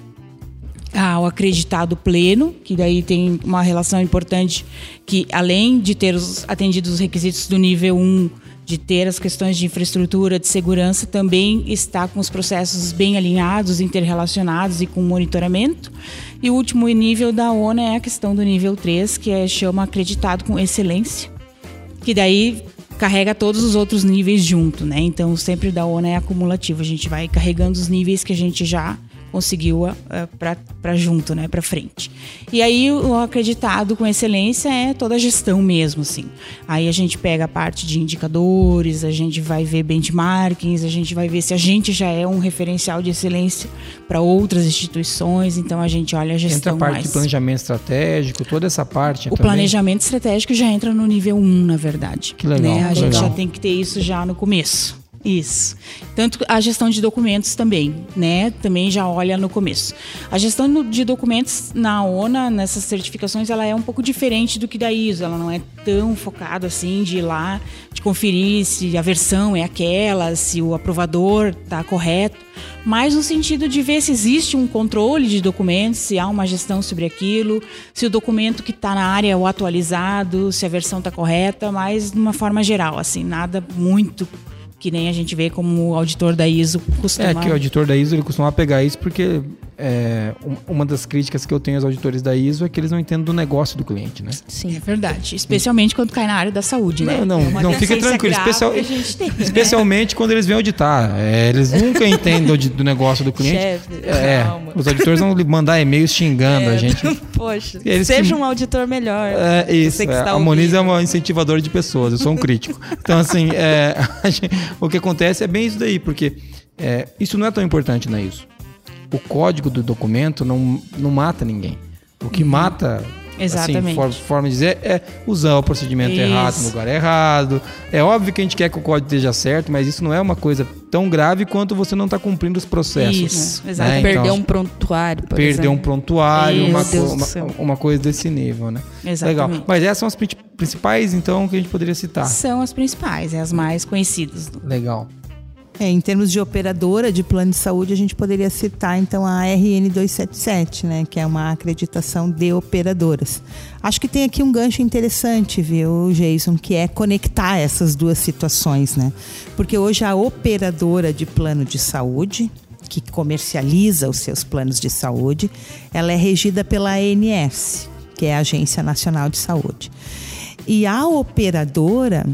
ao acreditado pleno, que daí tem uma relação importante que além de ter os, atendido os requisitos do nível 1, de ter as questões de infraestrutura, de segurança, também está com os processos bem alinhados, interrelacionados e com monitoramento. E o último nível da ONU é a questão do nível 3, que é chama acreditado com excelência, que daí carrega todos os outros níveis junto, né? Então, sempre da ONU é acumulativo, a gente vai carregando os níveis que a gente já conseguiu uh, para junto, né, para frente. E aí o acreditado com excelência é toda a gestão mesmo, assim. Aí a gente pega a parte de indicadores, a gente vai ver benchmarkings, a gente vai ver se a gente já é um referencial de excelência para outras instituições, então a gente olha a gestão Entra a parte mais. de planejamento estratégico, toda essa parte O também. planejamento estratégico já entra no nível 1, na verdade. Que legal, Né? A que gente legal. já tem que ter isso já no começo. Isso. Tanto a gestão de documentos também, né? Também já olha no começo. A gestão de documentos na ONA, nessas certificações, ela é um pouco diferente do que da ISO. Ela não é tão focada assim de ir lá, de conferir se a versão é aquela, se o aprovador está correto, mas no sentido de ver se existe um controle de documentos, se há uma gestão sobre aquilo, se o documento que está na área é o atualizado, se a versão está correta, mas de uma forma geral, assim, nada muito que nem a gente vê como o auditor da ISO costuma. É que o auditor da ISO ele costuma pegar isso porque é, um- uma das críticas que eu tenho aos auditores da ISO é que eles não entendem do negócio do cliente, né? Sim. É verdade, especialmente quando cai na área da saúde, né? Não, não, É não, fica tranquilo. Especial- tem, né? Especialmente quando eles vêm auditar. É, eles nunca (laughs) entendem do, do negócio do cliente. Chefe, é, os auditores vão lhe mandar e-mails xingando a gente. (laughs) Poxa, Eles seja um auditor melhor. É isso. É, a Moniz é ouvindo. uma incentivadora de pessoas, eu sou um crítico. Então, assim, é, (laughs) gente- o que acontece é bem isso daí, porque é, isso não é tão importante na ISO. O código do documento não, não mata ninguém. O que mata, Uhum. Exatamente. assim, for- forma de dizer, é usar o procedimento Isso. errado no lugar errado. É óbvio que a gente quer que o código esteja certo, mas isso não é uma coisa tão grave quanto você não está cumprindo os processos. Isso, né? exatamente. Então, Perder um prontuário, por perder exemplo. um prontuário, uma, uma, uma coisa desse nível, né? Exatamente. Legal. Mas essas são as prin- principais, então, que a gente poderia citar. São as principais, é as mais conhecidas. Legal. É, em termos de operadora de plano de saúde, a gente poderia citar então a RN 277, né, que é uma acreditação de operadoras. Acho que tem aqui um gancho interessante, viu, Jason, que é conectar essas duas situações, né? Porque hoje a operadora de plano de saúde, que comercializa os seus planos de saúde, ela é regida pela ANS, que é a Agência Nacional de Saúde. E a operadora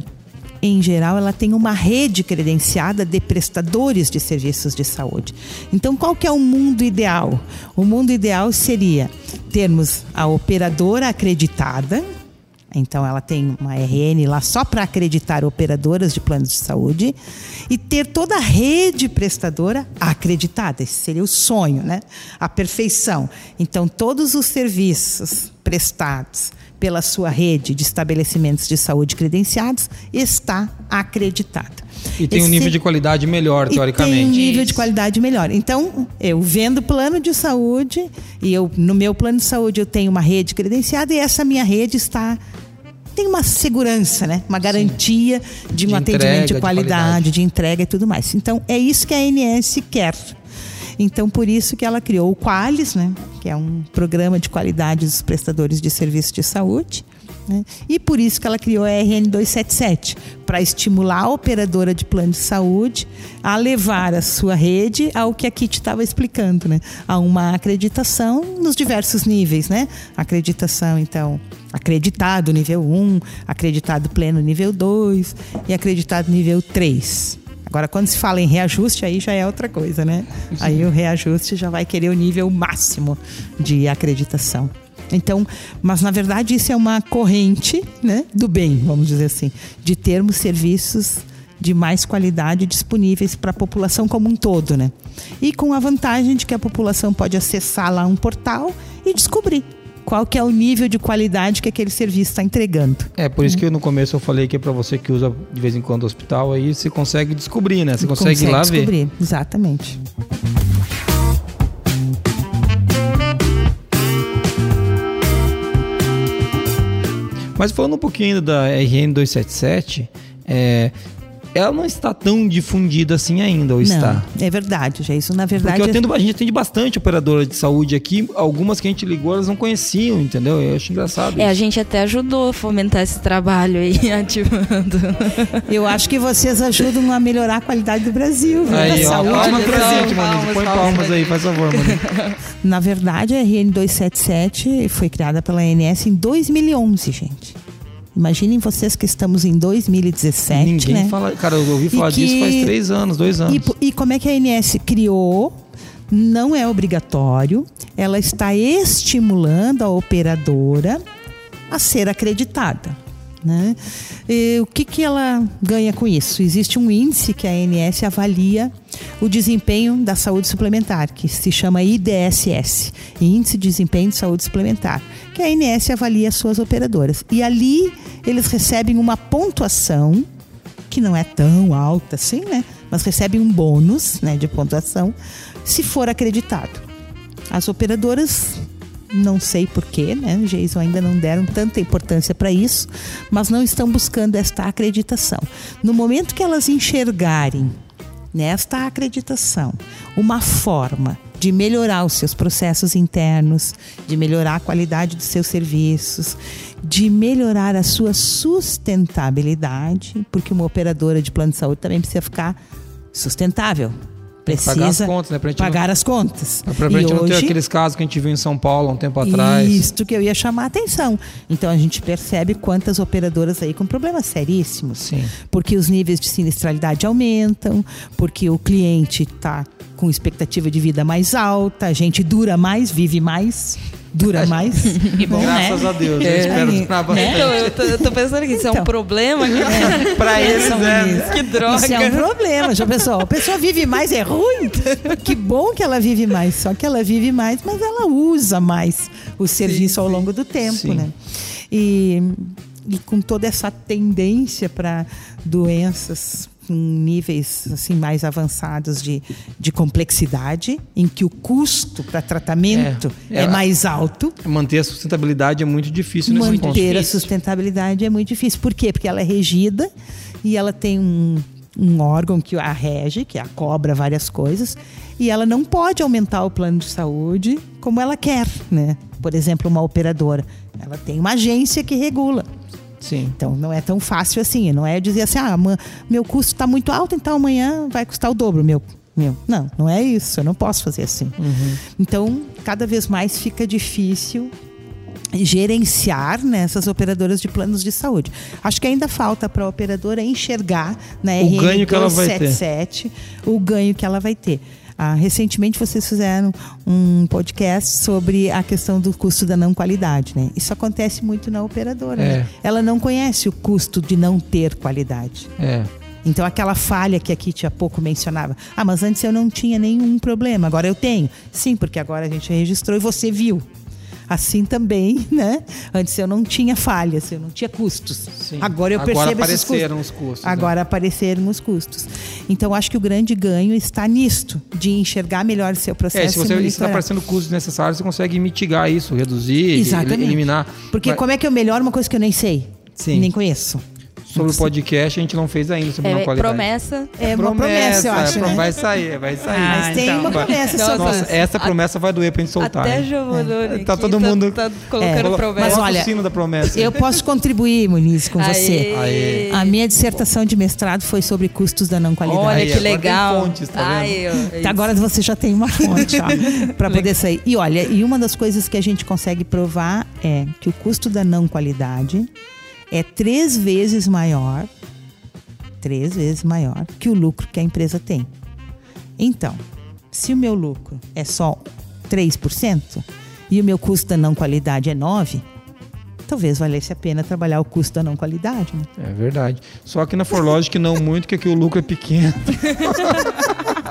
em geral, ela tem uma rede credenciada de prestadores de serviços de saúde. Então, qual que é o mundo ideal? O mundo ideal seria termos a operadora acreditada, então ela tem uma RN lá só para acreditar operadoras de planos de saúde e ter toda a rede prestadora acreditada. Esse seria o sonho, né? A perfeição. Então todos os serviços prestados pela sua rede de estabelecimentos de saúde credenciados está acreditado. E tem um Esse- nível de qualidade melhor, e tem um teoricamente. nível de Isso. qualidade melhor. Então, eu vendo plano de saúde e eu no meu plano de saúde eu tenho uma rede credenciada e essa minha rede está tem uma segurança, né? Uma garantia de um De atendimento entrega, de de qualidade, qualidade. de entrega e tudo mais. Então, é isso que a ANS quer. Então, por isso que ela criou o Qualis, né? Que é um programa de qualidade dos prestadores de serviços de saúde. né? E por isso que ela criou a RN 277, para estimular a operadora de plano de saúde a levar a sua rede ao que a Kit estava explicando, né? A uma acreditação nos diversos níveis, né? Acreditação, então, acreditado nível 1, acreditado pleno nível 2 e acreditado nível 3. Agora, quando se fala em reajuste, aí já é outra coisa, né? Aí o reajuste já vai querer o nível máximo de acreditação. Então, mas na verdade isso é uma corrente né, do bem, vamos dizer assim, de termos serviços de mais qualidade disponíveis para a população como um todo, né? E com a vantagem de que a população pode acessar lá um portal e descobrir qual que é o nível de qualidade que aquele serviço está entregando. É, por isso que no começo eu falei que é pra você que usa de vez em quando o hospital, aí você consegue descobrir, né? Você consegue, ir lá ver. descobrir, exatamente. Mas falando um pouquinho ainda da RN 277, é, ela não está tão difundida assim ainda, ou está? Não, é verdade, já isso na verdade Porque eu é- atendo, a gente atende bastante operadora de saúde aqui, algumas que a gente ligou, elas não conheciam, entendeu? Eu acho engraçado. É, a gente até ajudou a fomentar esse trabalho aí, (laughs) ativando. Eu acho que vocês ajudam a melhorar a qualidade do Brasil, viu? Aí, da ó, saúde palmas do pra gente, palmas, Põe palmas aí, faz favor, Moniz. Na verdade, a RN 277 foi criada pela ANS em 2011, gente. Imaginem vocês que estamos em 2017, Ninguém né? fala. Cara, eu ouvi falar disso faz três anos, dois anos. E, e como é que a ANS criou não é obrigatório, ela está estimulando a operadora a ser acreditada. Né? E, o que, que ela ganha com isso? Existe um índice que a ANS avalia o desempenho da saúde suplementar, que se chama IDSS Índice de Desempenho de Saúde Suplementar que a ANS avalia as suas operadoras. E ali eles recebem uma pontuação que não é tão alta assim, né? Mas recebem um bônus né, de pontuação se for acreditado. As operadoras não sei porquê, né? Jason ainda não deram tanta importância para isso, mas não estão buscando esta acreditação. No momento que elas enxergarem nesta acreditação uma forma de melhorar os seus processos internos, de melhorar a qualidade dos seus serviços, de melhorar a sua sustentabilidade, porque uma operadora de plano de saúde também precisa ficar sustentável, precisa pagar as contas, né? Pra pagar não, as contas. Pra, pra e gente hoje, não ter aqueles casos que a gente viu em São Paulo há um tempo atrás. Isso que eu ia chamar a atenção. Então a gente percebe quantas operadoras aí com problemas seríssimos. Sim. Porque os níveis de sinistralidade aumentam, porque o cliente está com expectativa de vida mais alta, a gente dura mais, vive mais dura (laughs) mais. Que bom, Graças né? a Deus, eu espero durar bastante. Então, eu tô, eu tô pensando que isso então, é um então. problema. (laughs) É, pra eles, né? Que droga. Isso é um problema, já pessoal. A pessoa vive mais, é ruim. Que bom que ela vive mais, só que ela vive mais, mas ela usa mais o serviço sim, ao longo do tempo, sim. né? E, e com toda essa tendência para doenças com níveis assim mais avançados de, de complexidade, em que o custo para tratamento é, é, é, mais alto. Manter a sustentabilidade é muito difícil nesse Manter ponto. a sustentabilidade é muito difícil. Por quê? Porque ela é regida e ela tem um, um órgão que a rege, que a cobra várias coisas, e ela não pode aumentar o plano de saúde como ela quer, né? Por exemplo, uma operadora, ela tem uma agência que regula. Sim. Então não é tão fácil assim. Não é dizer assim, ah, meu custo está muito alto, então amanhã vai custar o dobro meu. Meu. Não, não é isso. Eu não posso fazer assim. Uhum. Então, cada vez mais fica difícil gerenciar nessas né, operadoras de planos de saúde. Acho que ainda falta para a operadora enxergar na né, o RN ganho que ela vai ter. o ganho que ela vai ter. Ah, recentemente vocês fizeram um podcast sobre a questão do custo da não qualidade, né? Isso acontece muito na operadora. É. Né? Ela não conhece o custo de não ter qualidade. É. Então, aquela falha que a Kitty há pouco mencionava. Ah, mas antes eu não tinha nenhum problema, agora eu tenho. Sim, porque agora a gente registrou e você viu. Assim também, (laughs) né? Antes eu não tinha falhas, eu não tinha custos. Sim. Agora eu percebo Agora apareceram os custos. custos? Agora né? apareceram os custos. Então acho que o grande ganho está nisto, de enxergar melhor o seu processo. É, se você está aparecendo custos necessários, você consegue mitigar isso, reduzir, Exatamente. eliminar. Porque Mas... como é que eu melhoro uma coisa que eu nem sei? Sim. Nem conheço sobre o podcast, a gente não fez ainda sobre é, qualidade. Promessa. É uma promessa, eu acho. É, né? Vai sair, vai sair. Ah, Mas tem então, uma promessa Nossa, Nossa, essa promessa vai doer pra gente soltar. Até Giovanni. É. Tá todo tá- mundo tá, tá colocando é. promessa. Mas olha, o da promessa. eu posso contribuir, Muniz, com Aê. você. Aê. A minha dissertação de mestrado foi sobre custos da não qualidade. Olha que legal. Fontes, tá Ai, agora você já tem uma fonte (laughs) para poder sair. E olha, e uma das coisas que a gente consegue provar é que o custo da não qualidade é três vezes maior três vezes maior que o lucro que a empresa tem. Então, se o meu lucro é só 3% e o meu custo da não qualidade é 9%, talvez valesse a pena trabalhar o custo da não qualidade. Né? É verdade. Só que na Forlogic não muito, que aqui o lucro é pequeno. (laughs)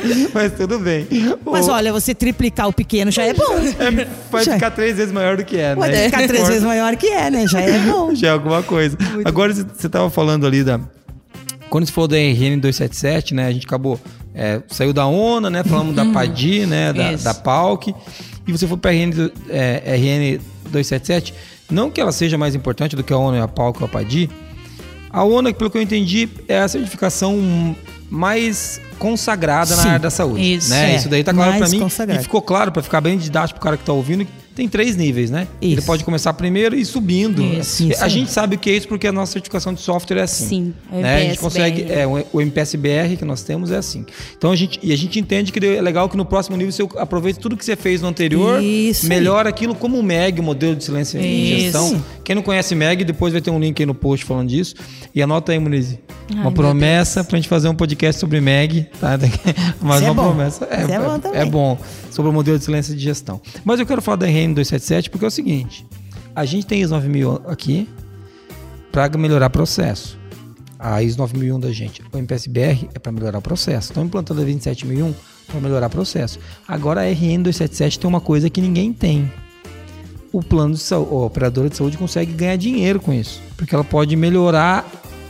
(laughs) Mas tudo bem. Mas o... olha, você triplicar o pequeno já é bom. (laughs) É, pode já. ficar três vezes maior do que é, pode né? Pode ficar três vezes maior que é, né? Já é (laughs) bom. Já é alguma coisa. Muito Agora, bom. você estava falando ali da, quando se falou da RN 277, né, a gente acabou é, saiu da ONA, né, falamos da uhum. PADI, né, da, da PALC, e você foi para a RN, é, RN 277, não que ela seja mais importante do que a ONA, a PALC ou a PADI, a ONA, pelo que eu entendi, é a certificação mais consagrada Sim, na área da saúde. Isso, né? É, isso daí tá claro para mim. Consagrado. E ficou claro, para ficar bem didático pro cara que tá ouvindo, tem três níveis, né? Isso. Ele pode começar primeiro e subindo. Isso, a gente sabe o que é isso porque a nossa certificação de software é assim. Sim, né? A gente consegue, é, o MPSBR que nós temos é assim. Então a gente e a gente entende que é legal que no próximo nível você aproveite tudo que você fez no anterior, isso melhora aquilo como o MEG, o modelo de silêncio e gestão. Quem não conhece MEG, depois vai ter um link aí no post falando disso. E anota aí, Muniz. Uma promessa pra gente fazer um podcast sobre MEG, tá? (laughs) Mais é uma é promessa. É, é, bom é, bom sobre o modelo de silêncio de gestão. Mas eu quero falar da RN 277 porque é o seguinte: a gente tem ISO 9000 aqui para melhorar processo. A ISO 9001 da gente, o MPSBR é para melhorar o processo. Estão implantando a 27001 para melhorar o processo. Agora a RN 277 tem uma coisa que ninguém tem. O plano de saúde, a operadora de saúde consegue ganhar dinheiro com isso, porque ela pode melhorar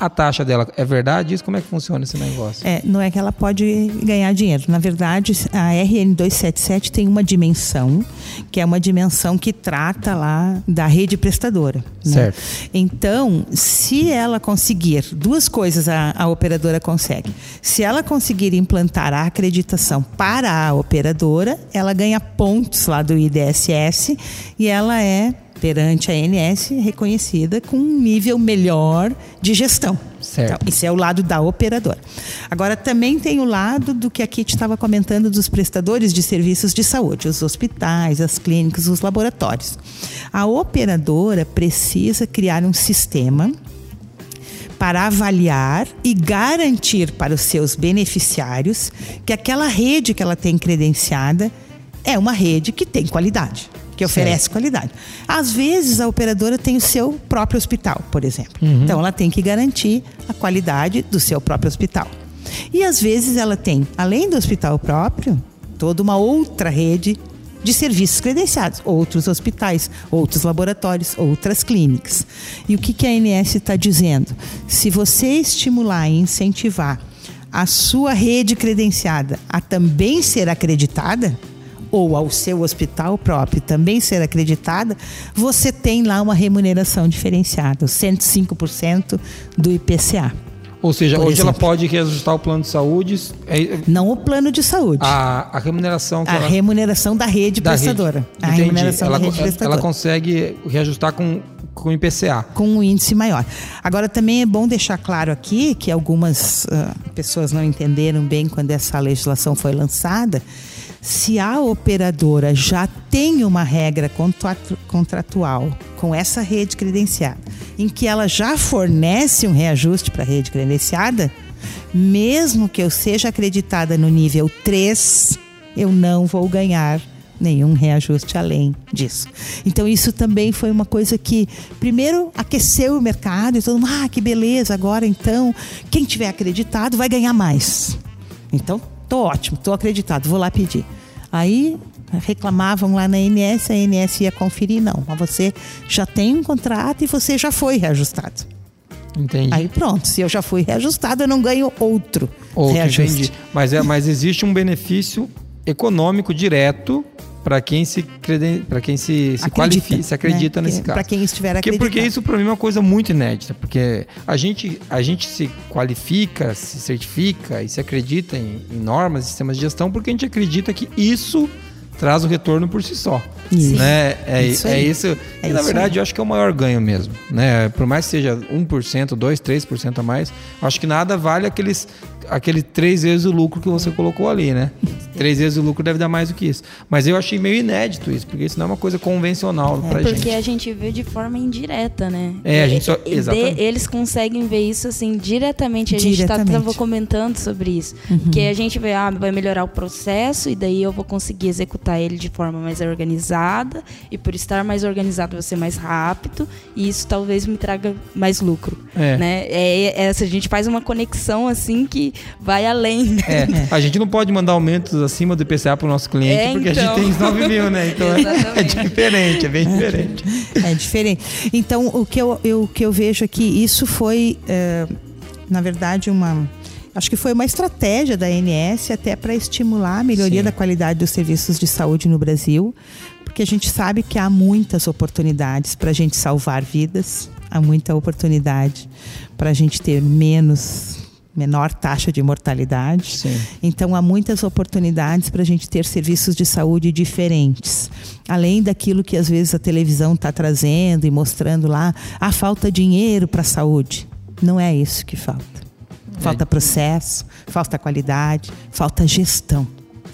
a taxa dela. É verdade isso? Como é que funciona esse negócio? É, não é que ela pode ganhar dinheiro. Na verdade, a RN277 tem uma dimensão, que é uma dimensão que trata lá da rede prestadora. Né? Certo. Então, se ela conseguir, duas coisas a, a operadora consegue. Se ela conseguir implantar a acreditação para a operadora, ela ganha pontos lá do IDSS e ela é perante a ANS reconhecida com um nível melhor de gestão. Certo. Então, esse é o lado da operadora. Agora, também tem o lado do que a Kit estava comentando dos prestadores de serviços de saúde, os hospitais, as clínicas, os laboratórios. A operadora precisa criar um sistema para avaliar e garantir para os seus beneficiários que aquela rede que ela tem credenciada é uma rede que tem qualidade que oferece certo. qualidade. Às vezes a operadora tem o seu próprio hospital, por exemplo. Uhum. Então ela tem que garantir a qualidade do seu próprio hospital. E às vezes ela tem, além do hospital próprio, toda uma outra rede de serviços credenciados, outros hospitais, outros laboratórios, outras clínicas. E o que, que a ANS está dizendo? Se você estimular e incentivar a sua rede credenciada a também ser acreditada, ou ao seu hospital próprio também ser acreditada, você tem lá uma remuneração diferenciada, 105% do IPCA. Ou seja, hoje exemplo. ela pode reajustar o plano de saúde. É... Não o plano de saúde. A, a remuneração. a ela... remuneração da rede da prestadora. Rede. A Entendi. remuneração ela, da rede prestadora. Ela consegue reajustar com, com o IPCA. Com um índice maior. Agora, também é bom deixar claro aqui que algumas uh, pessoas não entenderam bem quando essa legislação foi lançada se a operadora já tem uma regra contratual com essa rede credenciada, em que ela já fornece um reajuste para a rede credenciada, mesmo que eu seja acreditada no nível 3, eu não vou ganhar nenhum reajuste além disso. Então isso também foi uma coisa que primeiro aqueceu o mercado e todo mundo, ah, que beleza, agora então quem tiver acreditado vai ganhar mais. Então tô ótimo, tô acreditado, vou lá pedir. Aí reclamavam lá na ANS, a ANS ia conferir, não, mas você já tem um contrato e você já foi reajustado. Entendi. Aí pronto, se eu já fui reajustado, eu não ganho outro, outro reajuste. Entendi. Mas, é, mas existe um benefício econômico direto para quem se para quem se, se qualifica, se acredita né? nesse caso. Para quem estiver acreditando. Porque, porque isso para mim é uma coisa muito inédita, porque a gente a gente se qualifica, se certifica e se acredita em, em normas, sistemas de gestão, porque a gente acredita que isso traz o retorno por si só. Isso. Né? É, isso é isso. É e na verdade aí. eu acho que é o maior ganho mesmo. Né? Por mais que seja 1%, 2%, 3% a mais, acho que nada vale aqueles aquele três vezes o lucro que você colocou ali, né? (laughs) três vezes o lucro deve dar mais do que isso. Mas eu achei meio inédito isso, porque isso não é uma coisa convencional é, pra porque gente. Porque a gente vê de forma indireta, né? É, a gente só. Exatamente. eles conseguem ver isso assim diretamente. A gente estava comentando sobre isso. Uhum. Que a gente vê, ah, vai melhorar o processo e daí eu vou conseguir executar ele de forma mais organizada. E por estar mais organizado, vai ser mais rápido. E isso talvez me traga mais lucro. É. Né? É, é, a gente faz uma conexão assim que vai além. Né? É, a gente não pode mandar aumentos acima do IPCA para o nosso cliente, é, porque então. a gente então. tem 9 mil, né? Então é, é, diferente, é bem diferente. É diferente. Então, o que eu, eu, o que eu vejo aqui, isso foi, é, na verdade, uma. Acho que foi uma estratégia da ANS até para estimular a melhoria Sim. da qualidade dos serviços de saúde no Brasil, porque a gente sabe que há muitas oportunidades para a gente salvar vidas, há muita oportunidade para a gente ter menos menor taxa de mortalidade. Sim. Então, há muitas oportunidades para a gente ter serviços de saúde diferentes. Além daquilo que às vezes a televisão está trazendo e mostrando lá, a ah, falta dinheiro para a saúde. Não é isso que falta. Falta é. processo, falta qualidade, falta gestão.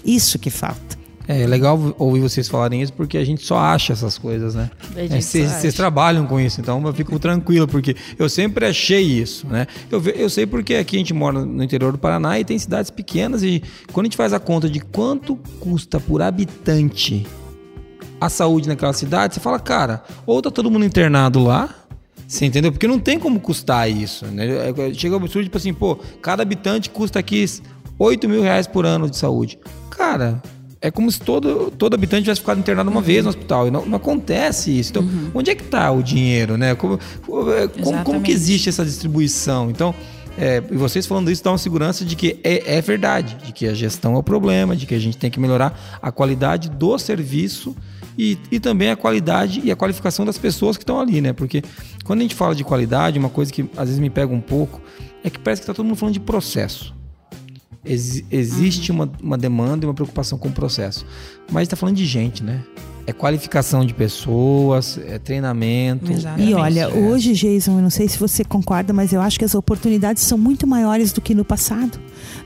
Isso que falta. É, é legal ouvir vocês falarem isso porque a gente só acha essas coisas, né? É, vocês trabalham com isso, então eu fico tranquilo, porque eu sempre achei isso, né? Eu, eu sei porque aqui a gente mora no interior do Paraná e tem cidades pequenas e quando a gente faz a conta de quanto custa por habitante a saúde naquela cidade, você fala, cara, ou tá todo mundo internado lá, você entendeu? Porque não tem como custar isso, né? É, chega o absurdo, tipo assim, pô, cada habitante custa aqui 8 mil reais por ano de saúde. Cara, é como se todo, todo habitante tivesse ficado internado uma uhum. vez no hospital. E não, não acontece isso. Então, uhum. onde é que está o dinheiro, né? Como, como, como, que existe essa distribuição? Então, é, vocês falando isso dá uma segurança de que é, é, verdade, de que a gestão é o problema, de que a gente tem que melhorar a qualidade do serviço e, e também a qualidade e a qualificação das pessoas que estão ali, né? Porque quando a gente fala de qualidade, uma coisa que às vezes me pega um pouco é que parece que está todo mundo falando de processo. Ex existe uhum. uma, uma demanda e uma preocupação com o processo. Mas está falando de gente, né? É qualificação de pessoas, é treinamento. Exatamente. E olha, é. hoje, Jason, eu não sei se você concorda, mas eu acho que as oportunidades são muito maiores do que no passado.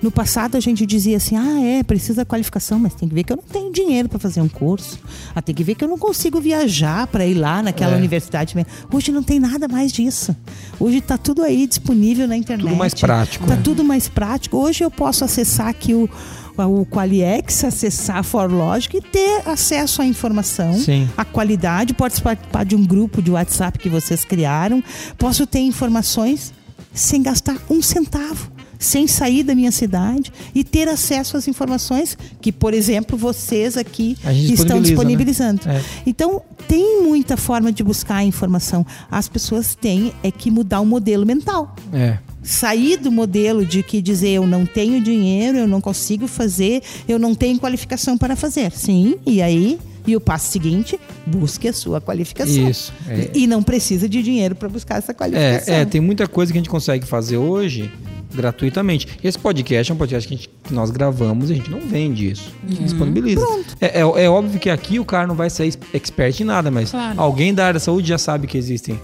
No passado a gente dizia assim: ah, é, precisa qualificação, mas tem que ver que eu não tenho dinheiro para fazer um curso. Ah, tem que ver que eu não consigo viajar para ir lá naquela é. universidade. Hoje não tem nada mais disso. Hoje está tudo aí disponível na internet. Tudo mais prático. Está né? tudo mais prático. Hoje eu posso acessar aqui o o Qualiex, acessar a ForLogic e ter acesso à informação, Sim. à qualidade, pode participar de um grupo de WhatsApp que vocês criaram, posso ter informações sem gastar um centavo sem sair da minha cidade e ter acesso às informações que, por exemplo, vocês aqui estão né? disponibilizando. Né? É. Então, tem muita forma de buscar a informação. As pessoas têm é que mudar o modelo mental. É sair do modelo de que dizer eu não tenho dinheiro, eu não consigo fazer, eu não tenho qualificação para fazer. Sim, e aí e o passo seguinte, busque a sua qualificação. Isso. É. E não precisa de dinheiro para buscar essa qualificação. É, é, tem muita coisa que a gente consegue fazer hoje gratuitamente. Esse podcast é um podcast que, gente, que nós gravamos e a gente não vende isso. A gente uhum. disponibiliza. É, é, é, óbvio que aqui o cara não vai ser expert em nada, mas claro. alguém da área da saúde já sabe que existem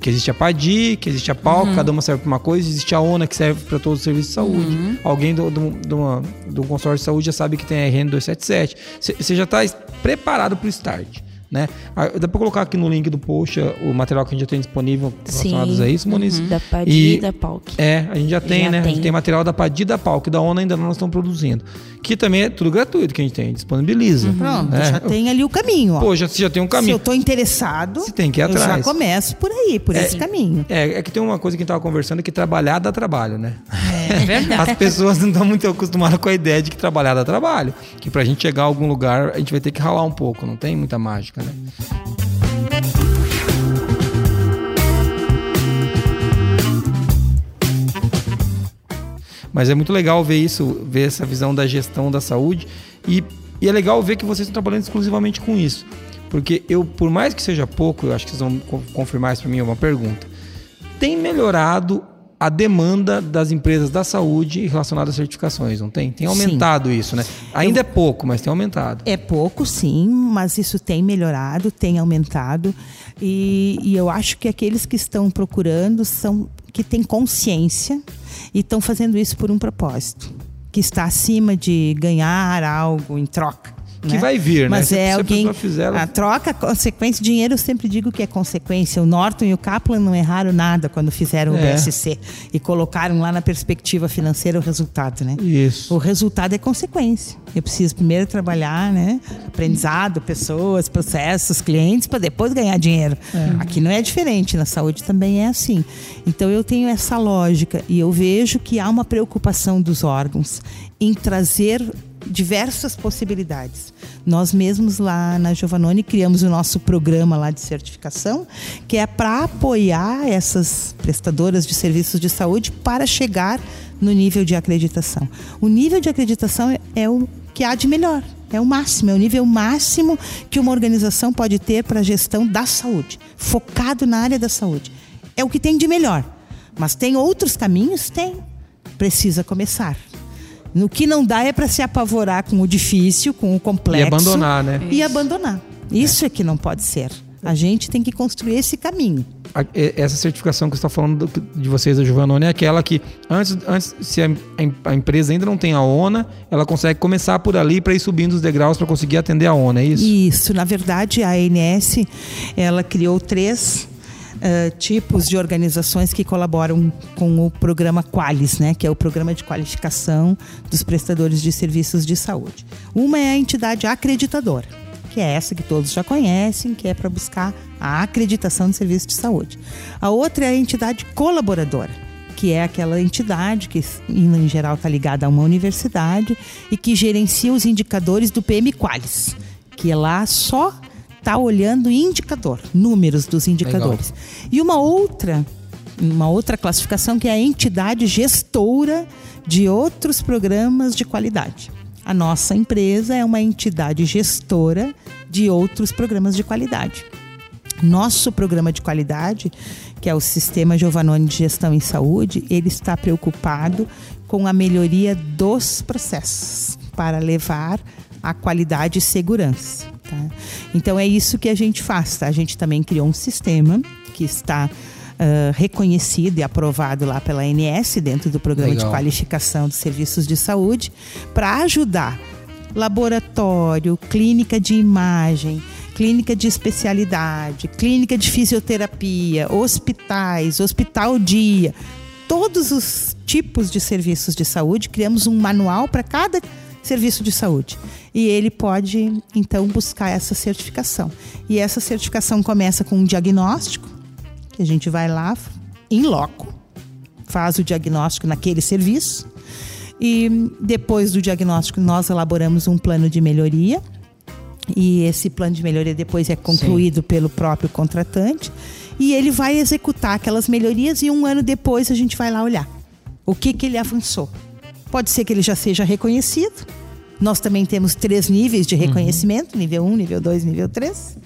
que existe a PADI, que existe a PAL, uhum. cada uma serve para uma coisa, existe a ONA que serve para todos os serviços de saúde. Uhum. Alguém do, do, do, do, consórcio de saúde já sabe que tem a RN 277. Você já está preparado para o start. Né? Ah, dá para colocar aqui no link do post o material que a gente já tem disponível relacionados a isso, Moniz? Uhum. Da PADI e da PALC. É, a gente já tem, já né? Tem. A gente tem material da PADI da PALC, da ONA ainda não estamos produzindo. Que também é tudo gratuito que a gente tem, disponibiliza. Uhum. Pronto, né? já tem ali o caminho. Ó. Pô, já, já tem um caminho. Se eu estou interessado, você tem que ir atrás. eu já começo por aí, por é, esse caminho. É, é que tem uma coisa que a gente estava conversando, que trabalhar dá trabalho, né? É, é verdade. As pessoas não estão muito acostumadas com a ideia de que trabalhar dá trabalho. Que para a gente chegar a algum lugar, a gente vai ter que ralar um pouco, não tem muita mágica, Mas é muito legal ver isso, ver essa visão da gestão da saúde e, e é legal ver que vocês estão trabalhando exclusivamente com isso. Porque eu, por mais que seja pouco, eu acho que vocês vão confirmar isso para mim, é uma pergunta. Tem melhorado a demanda das empresas da saúde relacionada às certificações, não tem? Tem aumentado sim. isso, né? Ainda Eu, é pouco, mas tem aumentado. É pouco, sim, mas isso tem melhorado, tem aumentado. E, e eu acho que aqueles que estão procurando são que têm consciência e estão fazendo isso por um propósito, que está acima de ganhar algo em troca que né? vai vir, Mas né? é se alguém. A, fizer, a troca, consequência, dinheiro eu sempre digo que é consequência. O Norton e o Kaplan não erraram nada quando fizeram é. o BSC e colocaram lá na perspectiva financeira o resultado, né? Isso. O resultado é consequência. Eu preciso primeiro trabalhar, né? Aprendizado, pessoas, processos, clientes, para depois ganhar dinheiro. É. Aqui não é diferente, na saúde também é assim. Então eu tenho essa lógica e eu vejo que há uma preocupação dos órgãos em trazer diversas possibilidades. Nós mesmos lá na Giovanoni criamos o nosso programa lá de certificação, que é para apoiar essas prestadoras de serviços de saúde para chegar no nível de acreditação. O nível de acreditação é o que há de melhor, é o máximo, é o nível máximo que uma organização pode ter para a gestão da saúde, focado na área da saúde. É o que tem de melhor. Mas tem outros caminhos? Tem. precisa começar. No que não dá é para se apavorar com o difícil, com o complexo. E abandonar, né? E abandonar. Isso é. é que não pode ser. A gente tem que construir esse caminho. Essa certificação que você está falando de vocês da Giovanoni é aquela que, antes, antes se a, a, empresa ainda não tem a ONA, ela consegue começar por ali para ir subindo os degraus para conseguir atender a ONA, é isso? Isso. Na verdade, a ANS ela criou três Uh, tipos de organizações que colaboram com o programa Qualis, né, que é o programa de qualificação dos prestadores de serviços de saúde. Uma é a entidade acreditadora que é essa que todos já conhecem, que é para buscar a acreditação de serviço de saúde. A outra é a entidade colaboradora, que é aquela entidade que, em geral, está ligada a uma universidade e que gerencia os indicadores do PM Qualis, que lá só está olhando indicador, números dos indicadores. Legal. E uma outra, uma outra classificação que é a entidade gestora de outros programas de qualidade. A nossa empresa é uma entidade gestora de outros programas de qualidade. Nosso programa de qualidade, que é o Sistema Giovanoni de Gestão em Saúde, ele está preocupado com a melhoria dos processos para levar a qualidade e segurança. Tá? Então é isso que a gente faz. Tá? A gente também criou um sistema que está uh, reconhecido e aprovado lá pela ANS, dentro do programa Legal. de qualificação dos serviços de saúde, para ajudar laboratório, clínica de imagem, clínica de especialidade, clínica de fisioterapia, hospitais, hospital dia, todos os tipos de serviços de saúde, criamos um manual para cada serviço de saúde. E ele pode, então, buscar essa certificação. E essa certificação começa com um diagnóstico, que a gente vai lá em loco, faz o diagnóstico naquele serviço e depois do diagnóstico nós elaboramos um plano de melhoria e esse plano de melhoria depois é concluído Sim. pelo próprio contratante e ele vai executar aquelas melhorias e um ano depois a gente vai lá olhar o que que ele avançou. Pode ser que ele já seja reconhecido. Nós também temos três níveis de uhum. reconhecimento: uhum. nível 1, nível 2, nível 3.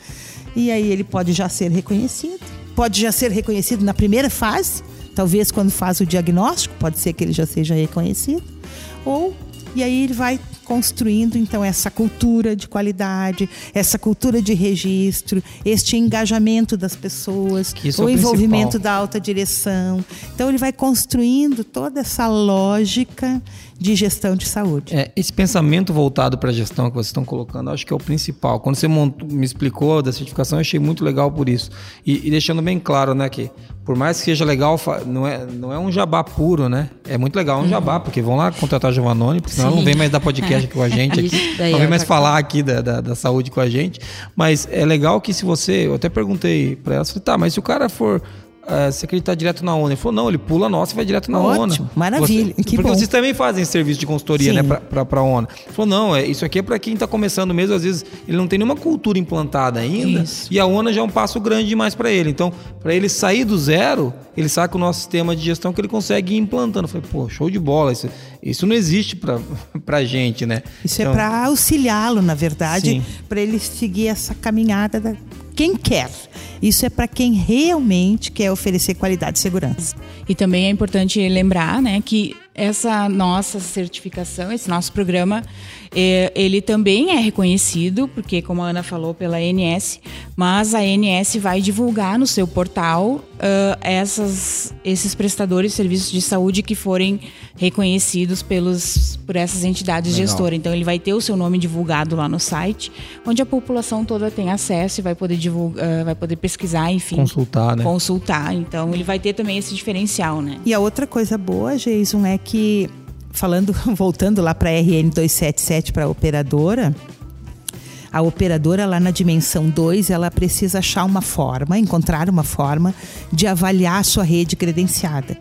E aí ele pode já ser reconhecido pode já ser reconhecido na primeira fase, talvez quando faz o diagnóstico, pode ser que ele já seja reconhecido, ou e aí ele vai construindo então essa cultura de qualidade, essa cultura de registro, este engajamento das pessoas, o é envolvimento da alta direção. Então ele vai construindo toda essa lógica de gestão de saúde. É, esse pensamento voltado para a gestão que vocês estão colocando, acho que é o principal. Quando você montou, me explicou da certificação, eu achei muito legal por isso. E, e, deixando bem claro, né, que por mais que seja legal, não é, não é um jabá puro, né? É muito legal um uhum. jabá, porque vão lá contratar a Giovanoni, porque senão Sim. não vem mais dar podcast com a (laughs) gente aqui, não vem mais falar aqui da, da, da, saúde com a gente. Mas é legal que se você, eu até perguntei para ela, tá, mas se o cara for uh, você acreditar direto na ONU? Ele falou, não, ele pula a nossa e vai direto na Ótimo, ONU. Maravilha, você, que Porque bom. vocês também fazem serviço de consultoria, né, Sim. né, para a ONU. Ele falou, não, é, isso aqui é para quem está começando mesmo, às vezes ele não tem nenhuma cultura implantada ainda, isso. e a ONU já é um passo grande demais para ele. Então, para ele sair do zero, ele sabe que o nosso sistema de gestão que ele consegue ir implantando. Eu falei, pô, show de bola, isso, isso não existe para (laughs) a gente, né? Isso é então, é para auxiliá-lo, na verdade, para ele seguir essa caminhada da quem quer. Isso é para quem realmente quer oferecer qualidade e segurança. E também é importante lembrar, né, que essa nossa certificação, esse nosso programa, é, ele também é reconhecido, porque, como a Ana falou, pela ANS, mas a ANS vai divulgar no seu portal uh, essas, esses prestadores de serviços de saúde que forem reconhecidos pelos, por essas entidades Legal. gestoras. Então, ele vai ter o seu nome divulgado lá no site, onde a população toda tem acesso e vai poder, divulgar, uh, vai poder pesquisar, enfim. Consultar, né? Consultar. Então, ele vai ter também esse diferencial, né? E a outra coisa boa, Jason, é que falando, (laughs) voltando lá para a RN 277 para a operadora, a operadora lá na dimensão 2, ela precisa achar uma forma, encontrar uma forma de avaliar a sua rede credenciada.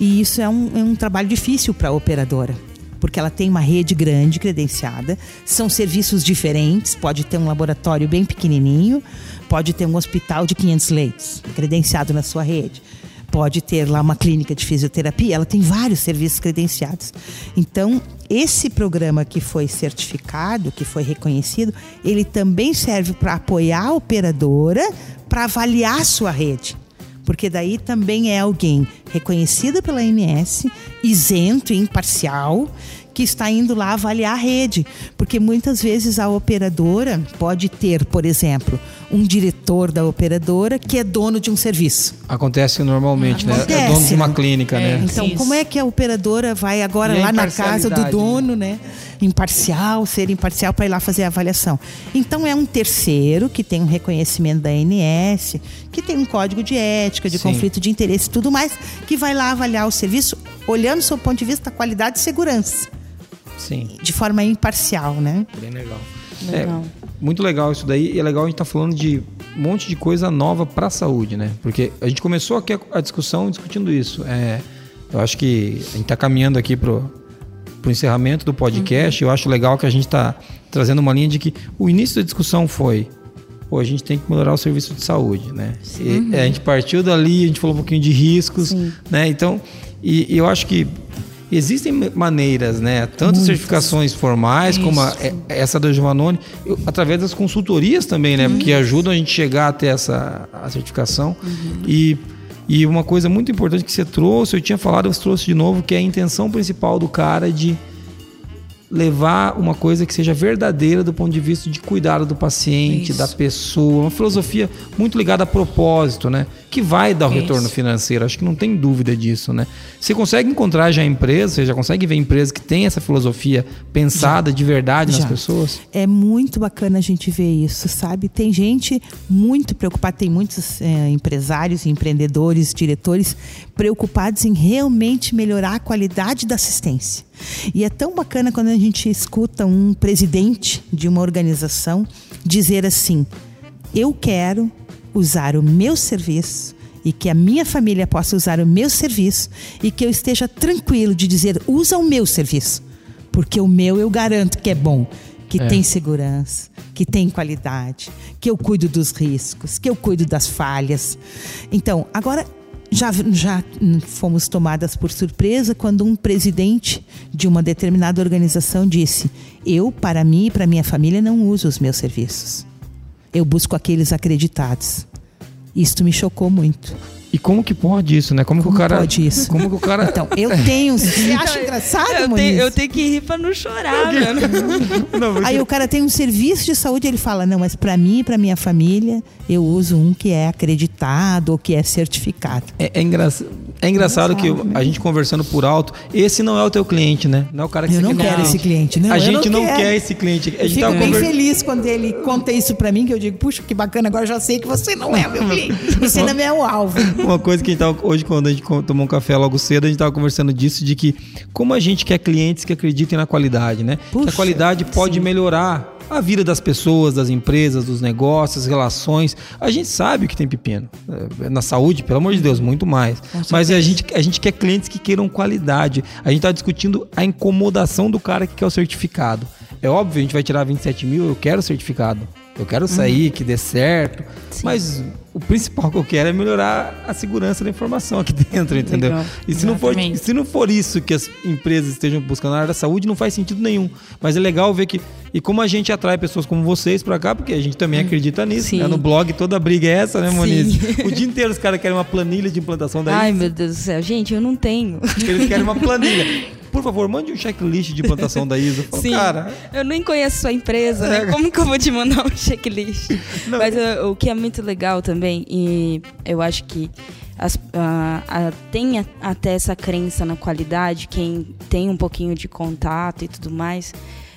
E isso é um, é um trabalho difícil para a operadora, porque ela tem uma rede grande credenciada, são serviços diferentes, pode ter um laboratório bem pequenininho, pode ter um hospital de 500 leitos credenciado na sua rede pode ter lá uma clínica de fisioterapia, ela tem vários serviços credenciados. Então, esse programa que foi certificado, que foi reconhecido, ele também serve para apoiar a operadora para avaliar a sua rede. porque daí também é alguém reconhecido pela ANS, isento e imparcial, que está indo lá avaliar a rede. Porque muitas vezes a operadora pode ter, por exemplo, um diretor da operadora que é dono de um serviço. Acontece normalmente, né? Acontece, é dono de uma clínica, é, né? Então, Isso. como é que a operadora vai agora e lá na casa do dono, né? né? Imparcial, ser imparcial para ir lá fazer a avaliação. Então, é um terceiro que tem um reconhecimento da ANS, que tem um código de ética, de Sim. conflito de interesse e tudo mais, que vai lá avaliar o serviço olhando do seu ponto de vista da qualidade e segurança. Sim. De forma imparcial, né? Bem legal. legal. É, muito legal isso daí. E é legal a gente estar tá falando de um monte de coisa nova para a saúde, né? Porque a gente começou aqui a, discussão discutindo isso. É, eu acho que a gente está caminhando aqui pro o encerramento do podcast. Uhum. Eu acho legal que a gente está trazendo uma linha de que o início da discussão foi pô, a gente tem que melhorar o serviço de saúde, né? E, uhum. a gente partiu dali, a gente falou um pouquinho de riscos, Sim. né? Então, e, e, eu acho que Existem maneiras, né? Tanto Muitas. certificações formais Isso. como a, é, essa da Giovannone, através das consultorias também, né? Uhum. Porque ajudam a gente chegar até essa a certificação. Uhum. E, e uma coisa muito importante que você trouxe, eu tinha falado, você trouxe de novo, que é a intenção principal do cara de levar uma coisa que seja verdadeira do ponto de vista de cuidado do paciente, Isso. da pessoa, uma filosofia muito ligada a propósito, né? Que vai dar o Isso. retorno financeiro, acho que não tem dúvida disso, né? Você consegue encontrar já empresas, você já consegue ver empresas que têm essa filosofia pensada já. de verdade já. nas pessoas? É muito bacana a gente ver isso, sabe? Tem gente muito preocupada, tem muitos é, empresários, empreendedores, diretores preocupados em realmente melhorar a qualidade da assistência. E é tão bacana quando a gente escuta um presidente de uma organização dizer assim: eu quero usar o meu serviço e que a minha família possa usar o meu serviço e que eu esteja tranquilo de dizer usa o meu serviço, porque o meu eu garanto que é bom, que é. tem segurança, que tem qualidade, que eu cuido dos riscos, que eu cuido das falhas. Então, agora já, já fomos tomadas por surpresa quando um presidente de uma determinada organização disse: Eu, para mim e para minha família, não uso os meus serviços. Eu busco aqueles acreditados. Isto me chocou muito. E como que pode isso, né? Como, como que o cara. Pode isso? Como que o cara. Então, eu tenho. (laughs) Você acha engraçado, eu tenho, eu tenho que rir pra não chorar, mano. (laughs) Não, porque... Aí o cara tem um serviço de saúde, ele fala: não, mas para mim e pra minha família, eu uso um que é acreditado ou que é certificado. É, é, engra... é engraçado que né? a gente conversando por alto, esse não é o teu cliente, né? Não é o cara que eu você não quer. quero esse cliente, não. A gente não, não quer esse cliente. A gente eu fico bem conver... feliz quando ele conta isso para mim, que eu digo, puxa, que bacana, agora eu já sei que você não é o meu cliente. Você (laughs) não é o alvo. Uma coisa que a gente tava hoje, quando a gente tomou um café logo cedo, a gente estava conversando disso, de que como a gente quer clientes que acreditem na qualidade, né? Puxa, que a qualidade pode sim. melhorar a vida das pessoas, das empresas, dos negócios, relações. A gente sabe que tem pepino. É, na saúde, pelo amor de Deus, muito mais. Mas a gente, a gente quer clientes que queiram qualidade. A gente está discutindo a incomodação do cara que quer o certificado. É óbvio, a gente vai tirar 27 mil, eu quero o certificado. Eu quero sair, uhum. que dê certo. Sim. Mas o principal que eu quero é melhorar a segurança da informação aqui (laughs) dentro, entendeu? Legal. E se não, for, se não for isso que as empresas estejam buscando na área da saúde, não faz sentido nenhum. Mas é legal ver que. E como a gente atrai pessoas como vocês para cá, porque a gente também acredita nisso. Né? No blog toda briga é essa, né, Moniz? Sim. O dia inteiro os caras querem uma planilha de implantação da Ai, meu Deus do céu. Gente, eu não tenho. Eles querem uma planilha. (laughs) Por favor, mande um checklist de implantação da ISO. Falo, Sim, cara, eu nem conheço sua empresa, né? É. Como que eu vou te mandar um checklist? Não. Mas uh, o que é muito legal também, e eu acho que as, uh, tem até essa crença na qualidade, quem tem um pouquinho de contato e tudo mais.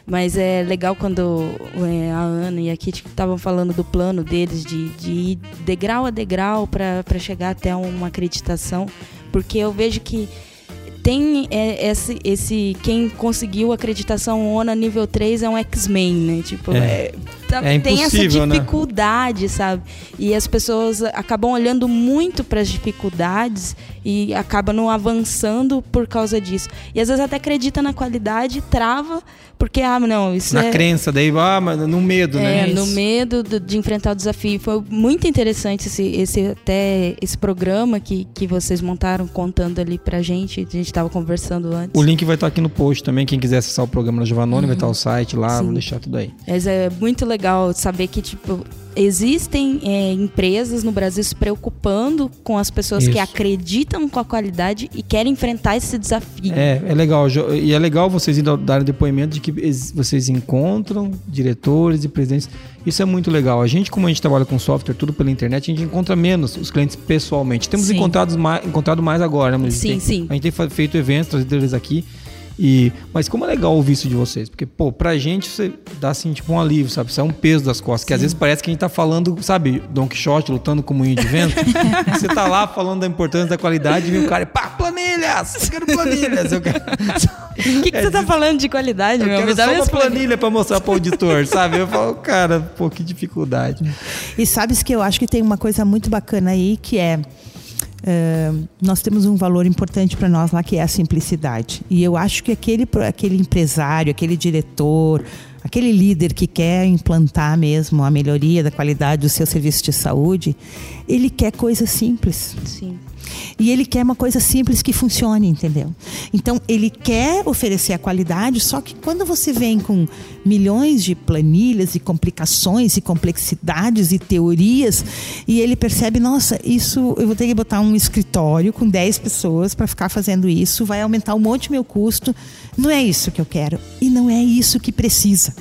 Mas é legal quando é, a Ana e a Kitty estavam falando do plano deles de, de ir degrau a degrau para chegar até uma acreditação, porque eu vejo que tem é, esse, esse. Quem conseguiu acreditação ONA nível 3 é um X-Men, né? Tipo, é. é Tá, é tem essa né? dificuldade, né? sabe? E as pessoas acabam olhando muito para as dificuldades e acabam não avançando por causa disso. E às vezes até acredita na qualidade, trava, porque, ah, não, isso na é... crença, daí, ah, mas no medo, é, né? É, no medo de, de enfrentar o desafio. Foi muito interessante esse, esse até esse programa que, que vocês montaram contando ali pra gente. A gente estava conversando antes. O link vai estar aqui no post também. Quem quiser acessar o programa da Giovanoni, uhum. vai estar o site lá, Sim. vou deixar tudo aí. Mas é muito legal legal saber que, tipo, existem é, empresas no Brasil se preocupando com as pessoas Isso. que acreditam com a qualidade e querem enfrentar esse desafio. É, é legal. E é legal vocês darem depoimento de que vocês encontram diretores e presidentes. Isso é muito legal. A gente, como a gente trabalha com software, tudo pela internet, a gente encontra menos os clientes pessoalmente. Temos encontrado mais, encontrado mais agora, né? Sim, tem, sim. A gente tem feito eventos, trazido eles aqui. E, mas como é legal ouvir isso de vocês, porque, pô, pra gente você dá assim, tipo, um alívio, sabe? Isso é um peso das costas, Sim. que às vezes parece que a gente tá falando, sabe, Don Quixote lutando com o moinho de vento. (laughs) você tá lá falando da importância da qualidade e vem o cara, pá, planilhas! Eu quero planilhas! Eu quero... (laughs) O que, que é, você tá falando de qualidade, eu meu? Quero só uma planilha para mostrar para o auditor, sabe? Eu falo, cara, pô, que dificuldade. E sabes que eu acho que tem uma coisa muito bacana aí que é Uh, nós temos um valor importante para nós lá que é a simplicidade. E eu acho que aquele, aquele empresário, aquele diretor, aquele líder que quer implantar mesmo a melhoria da qualidade do seu serviço de saúde, ele quer coisas simples. Sim. E ele quer uma coisa simples que funcione, entendeu? Então, ele quer oferecer a qualidade, só que quando você vem com milhões de planilhas e complicações e complexidades e teorias, e ele percebe, nossa, isso eu vou ter que botar um escritório com 10 pessoas para ficar fazendo isso, vai aumentar um monte meu custo. Não é isso que eu quero. E não é isso que precisa.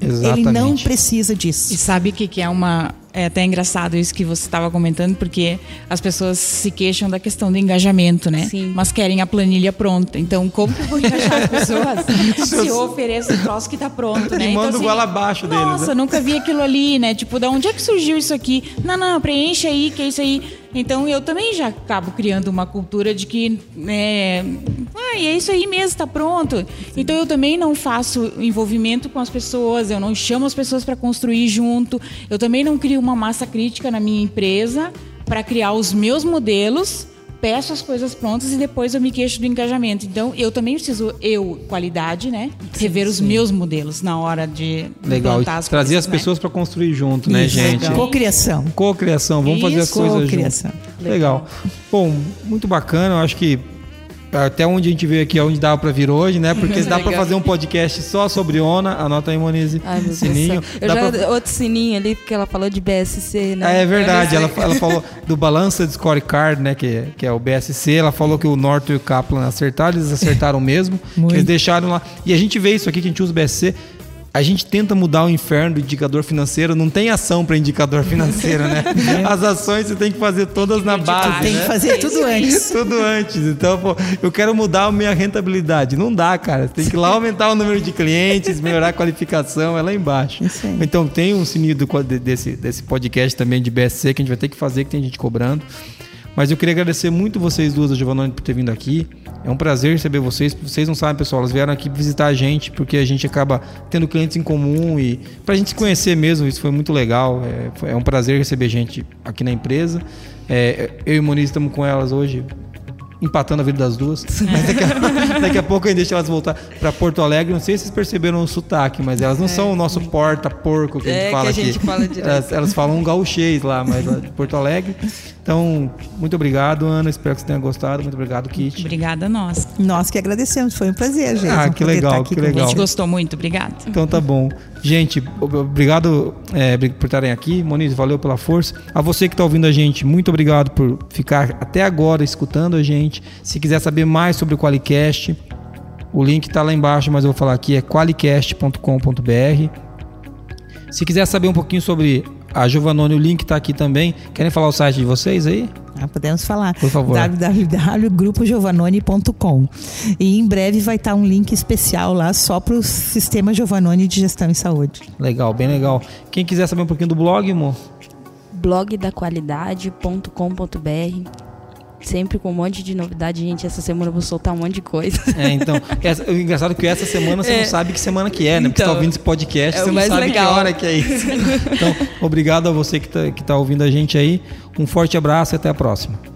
Exatamente. Ele não precisa disso. E sabe o que, que é uma é até engraçado isso que você estava comentando, porque as pessoas se queixam da questão do engajamento, né? Sim. Mas querem a planilha pronta. Então, como que eu vou engajar as pessoas (laughs) se eu ofereço o troço que está pronto, né? E manda então, assim, goela abaixo dele. Nossa, né? nunca vi aquilo ali, né? Tipo, da onde é que surgiu isso aqui? Não, não, preenche aí, que é isso aí. Então, eu também já acabo criando uma cultura de que, né, ah, é isso aí mesmo, está pronto. Então, eu também não faço envolvimento com as pessoas, eu não chamo as pessoas para construir junto, eu também não crio uma massa crítica na minha empresa para criar os meus modelos peço as coisas prontas e depois eu me queixo do engajamento. Então, eu também preciso, eu, qualidade, né? Rever sim, os meus modelos na hora de Legal. as Trazer coisas, as pessoas né? para construir junto, né, Isso, gente? Cocriação. Cocriação. Vamos Isso. fazer as coisas juntos. Legal. Legal. Bom, muito bacana. Eu acho que até onde a gente veio aqui, onde dá para vir hoje, né? Porque (laughs) dá para fazer um podcast só sobre ONA. Anota aí, Monize. Ai, meu sininho. Eu já, pra... Outro sininho ali, porque ela falou de BSC, né? É, é verdade. Ela, ela falou (laughs) do Balança de Scorecard, né? Que, que é o BSC. Ela falou que o Norton e o Kaplan acertaram, eles acertaram mesmo. eles deixaram lá. E a gente vê isso aqui, que a gente usa o BSC a gente tenta mudar o inferno do indicador financeiro, não tem ação para indicador financeiro, né? (laughs) As ações você tem que fazer todas na base. Tem né? que fazer tudo antes. tudo antes. Então, pô, eu quero mudar a minha rentabilidade. Não dá, cara. Você tem que ir lá aumentar o número de clientes, melhorar a qualificação, é lá embaixo. Então tem um sininho do, desse, desse podcast também de BSC que a gente vai ter que fazer, que tem gente cobrando. Mas eu queria agradecer muito vocês duas, a Giovanni, por ter vindo aqui. É um prazer receber vocês. Vocês não sabem, pessoal, elas vieram aqui visitar a gente porque a gente acaba tendo clientes em comum e para a gente se conhecer mesmo, isso foi muito legal. É, é um prazer receber gente aqui na empresa. É, eu e Moniz estamos com elas hoje empatando a vida das duas. (laughs) Mas daqui a, daqui a pouco eu deixo elas voltar para Porto Alegre. Não sei se vocês perceberam o sotaque, mas elas não é. são o nosso porta-porco que a gente é, fala que a gente aqui. Fala (laughs) elas, elas, falam um gauchês lá, mas lá de Porto Alegre. Então, muito obrigado, Ana. Espero que você tenha gostado. Muito obrigado, Kit. Obrigada a nós. Nós que agradecemos. Foi um prazer, gente. Ah, que legal, que legal. A gente gostou muito. Obrigado. Então tá bom. Gente, obrigado é, por estarem aqui. Moniz, valeu pela força. A você que está ouvindo a gente, muito obrigado por ficar até agora escutando a gente. Se quiser saber mais sobre o Qualicast, o link está lá embaixo, mas eu vou falar aqui, é qualicast.com.br. Se quiser saber um pouquinho sobre a Giovanoni, o link está aqui também. Querem falar o site de vocês aí? Ah, podemos falar. Por favor. www.grupogiovanoni.com. E em breve vai estar um link especial lá só para o Sistema Giovanoni de Gestão em Saúde. Legal, bem legal. Quem quiser saber um pouquinho do blog, amor? blogdaqualidade.com.br sempre com um monte de novidade, gente. Essa semana eu vou soltar um monte de coisa. (laughs) É, então. Essa, o engraçado é que essa semana você é. não sabe que semana que é, né? Porque então, você tá então, ouvindo esse podcast, é você não sabe legal. que hora que é isso. (laughs) Então, obrigado a você que está que tá ouvindo a gente aí. Um forte abraço e até a próxima.